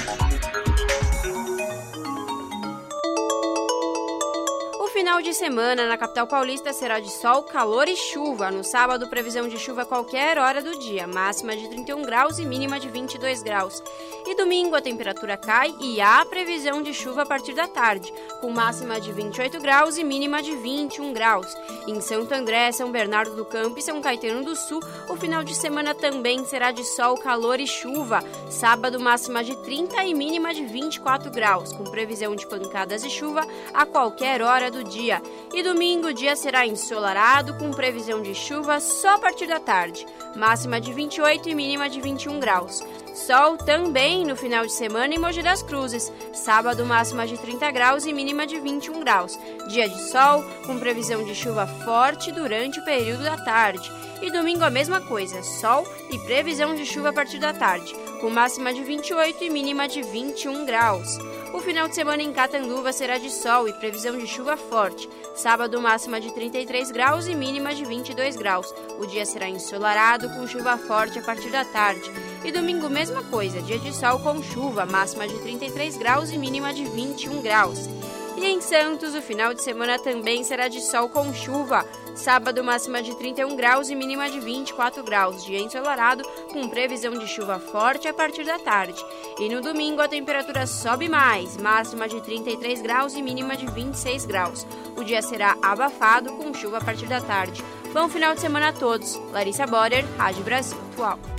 Final de semana na capital paulista será de sol, calor e chuva. No sábado, previsão de chuva a qualquer hora do dia, máxima de 31 graus e mínima de 22 graus. E domingo a temperatura cai e há previsão de chuva a partir da tarde, com máxima de 28 graus e mínima de 21 graus. Em Santo André, São Bernardo do Campo e São Caetano do Sul, o final de semana também será de sol, calor e chuva. Sábado, máxima de 30 e mínima de 24 graus, com previsão de pancadas de chuva a qualquer hora do dia dia. E domingo o dia será ensolarado, com previsão de chuva só a partir da tarde, máxima de 28 e mínima de 21 graus. Sol também no final de semana em Mogi das Cruzes. Sábado, máxima de 30 graus e mínima de 21 graus. Dia de sol, com previsão de chuva forte durante o período da tarde. E domingo a mesma coisa, sol e previsão de chuva a partir da tarde, com máxima de 28 e mínima de 21 graus. O final de semana em Catanduva será de sol e previsão de chuva forte. Sábado, máxima de 33 graus e mínima de 22 graus. O dia será ensolarado com chuva forte a partir da tarde. E domingo, mesma coisa, dia de sol com chuva, máxima de 33 graus e mínima de 21 graus. E em Santos, o final de semana também será de sol com chuva. Sábado, máxima de 31 graus e mínima de 24 graus. Dia ensolarado, com previsão de chuva forte a partir da tarde. E no domingo, a temperatura sobe mais, máxima de 33 graus e mínima de 26 graus. O dia será abafado, com chuva a partir da tarde. Bom final de semana a todos. Larissa Borer, Rádio Brasil Atual.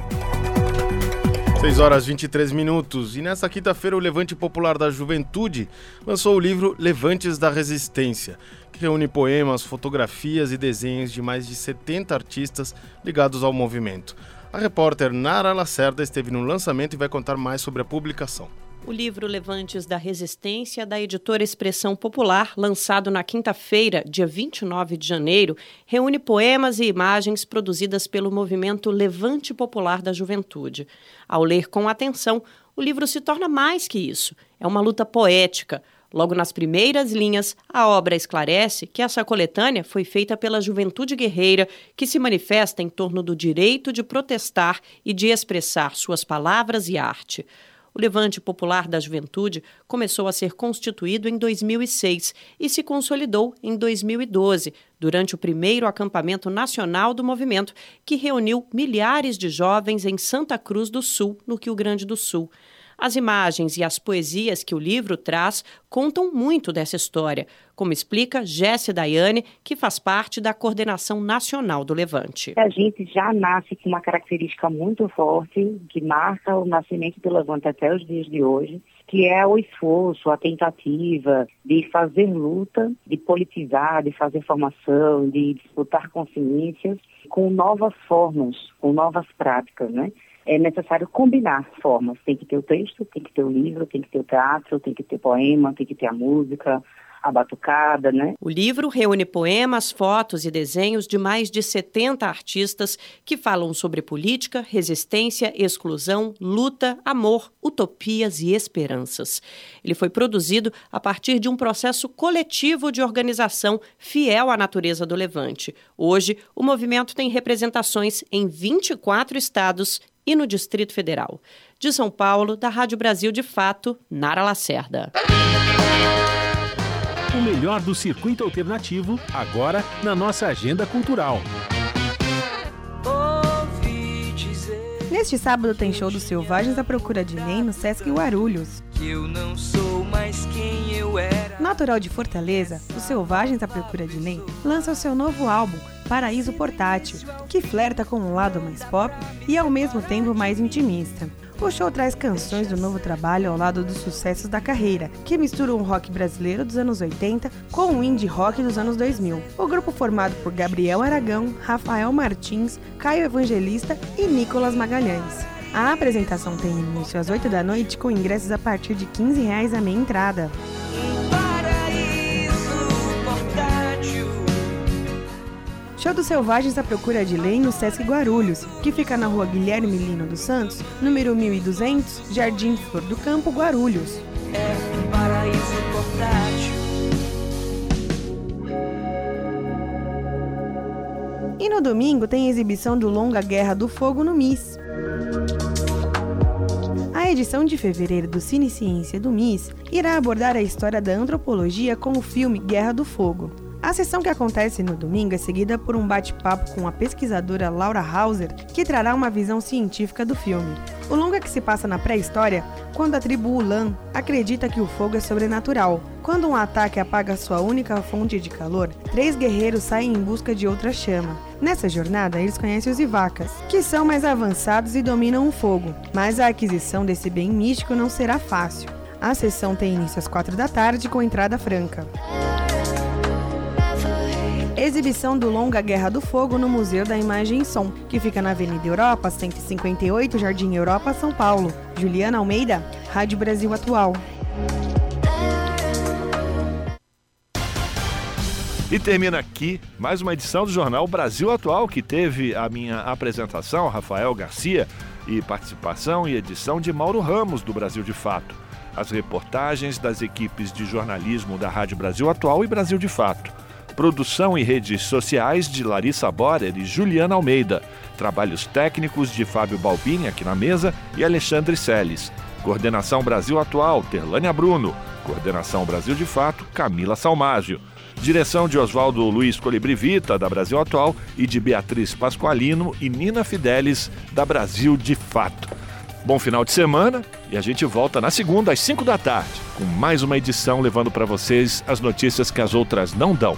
6 horas 23 minutos. E nesta quinta-feira, o Levante Popular da Juventude lançou o livro Levantes da Resistência, que reúne poemas, fotografias e desenhos de mais de 70 artistas ligados ao movimento. A repórter Nara Lacerda esteve no lançamento e vai contar mais sobre a publicação. O livro Levantes da Resistência, da editora Expressão Popular, lançado na quinta-feira, dia 29 de janeiro, reúne poemas e imagens produzidas pelo movimento Levante Popular da Juventude. Ao ler com atenção, o livro se torna mais que isso. É uma luta poética. Logo nas primeiras linhas, a obra esclarece que essa coletânea foi feita pela juventude guerreira que se manifesta em torno do direito de protestar e de expressar suas palavras e arte. O Levante Popular da Juventude começou a ser constituído em 2006 e se consolidou em 2012, durante o primeiro acampamento nacional do movimento, que reuniu milhares de jovens em Santa Cruz do Sul, no Rio Grande do Sul. As imagens e as poesias que o livro traz contam muito dessa história, como explica Jéssica Daiane, que faz parte da coordenação nacional do Levante. A gente já nasce com uma característica muito forte que marca o nascimento do Levante até os dias de hoje, que é o esforço, a tentativa de fazer luta, de politizar, de fazer formação, de disputar consciências com novas formas, com novas práticas, né? É necessário combinar formas. Tem que ter o texto, tem que ter o livro, tem que ter o teatro, tem que ter poema, tem que ter a música, a batucada, né? O livro reúne poemas, fotos e desenhos de mais de 70 artistas que falam sobre política, resistência, exclusão, luta, amor, utopias e esperanças. Ele foi produzido a partir de um processo coletivo de organização fiel à natureza do Levante. Hoje, o movimento tem representações em 24 estados e no Distrito Federal. De São Paulo, da Rádio Brasil de Fato, Nara Lacerda. O melhor do circuito alternativo, agora na nossa agenda cultural. Neste sábado tem show dos Selvagens à Procura de Ney no Sesc Guarulhos. Eu não sou mais quem eu era. Natural de Fortaleza, os Selvagens à Procura de Ney lança o seu novo álbum, Paraíso Portátil, que flerta com um lado mais pop e ao mesmo tempo mais intimista. O show traz canções do novo trabalho ao lado dos sucessos da carreira, que misturam o rock brasileiro dos anos 80 com o indie rock dos anos 2000. O grupo formado por Gabriel Aragão, Rafael Martins, Caio Evangelista e Nicolas Magalhães. A apresentação tem início às 8 da noite com ingressos a partir de 15 reais a meia entrada. Show dos Selvagens à Procura de Lei no Sesc Guarulhos, que fica na rua Guilherme Lino dos Santos, número 1200, Jardim Flor do Campo, Guarulhos. É um paraíso portátil. E no domingo tem exibição do longa Guerra do Fogo no MIS. A edição de fevereiro do Cine Ciência do MIS irá abordar a história da antropologia com o filme Guerra do Fogo. A sessão que acontece no domingo é seguida por um bate-papo com a pesquisadora Laura Hauser, que trará uma visão científica do filme. O longa que se passa na pré-história, quando a tribo Ulan acredita que o fogo é sobrenatural. Quando um ataque apaga sua única fonte de calor, três guerreiros saem em busca de outra chama. Nessa jornada, eles conhecem os Ivacas, que são mais avançados e dominam o fogo, mas a aquisição desse bem místico não será fácil. A sessão tem início às quatro da tarde com entrada franca. Exibição do longa Guerra do Fogo no Museu da Imagem e Som, que fica na Avenida Europa, 158, Jardim Europa, São Paulo. Juliana Almeida, Rádio Brasil Atual. E termina aqui mais uma edição do Jornal Brasil Atual, que teve a minha apresentação, Rafael Garcia, e participação e edição de Mauro Ramos, do Brasil de Fato. As reportagens das equipes de jornalismo da Rádio Brasil Atual e Brasil de Fato. Produção e redes sociais de Larissa Borer e Juliana Almeida. Trabalhos técnicos de Fábio Balbini aqui na mesa e Alexandre Seles. Coordenação Brasil Atual, Terlânia Bruno. Coordenação Brasil de Fato, Camila Salmágio. Direção de Oswaldo Luiz Colibri Vita, da Brasil Atual, e de Beatriz Pasqualino e Nina Fidelis, da Brasil de Fato. Bom final de semana e a gente volta na segunda às 5 da tarde com mais uma edição levando para vocês as notícias que as outras não dão.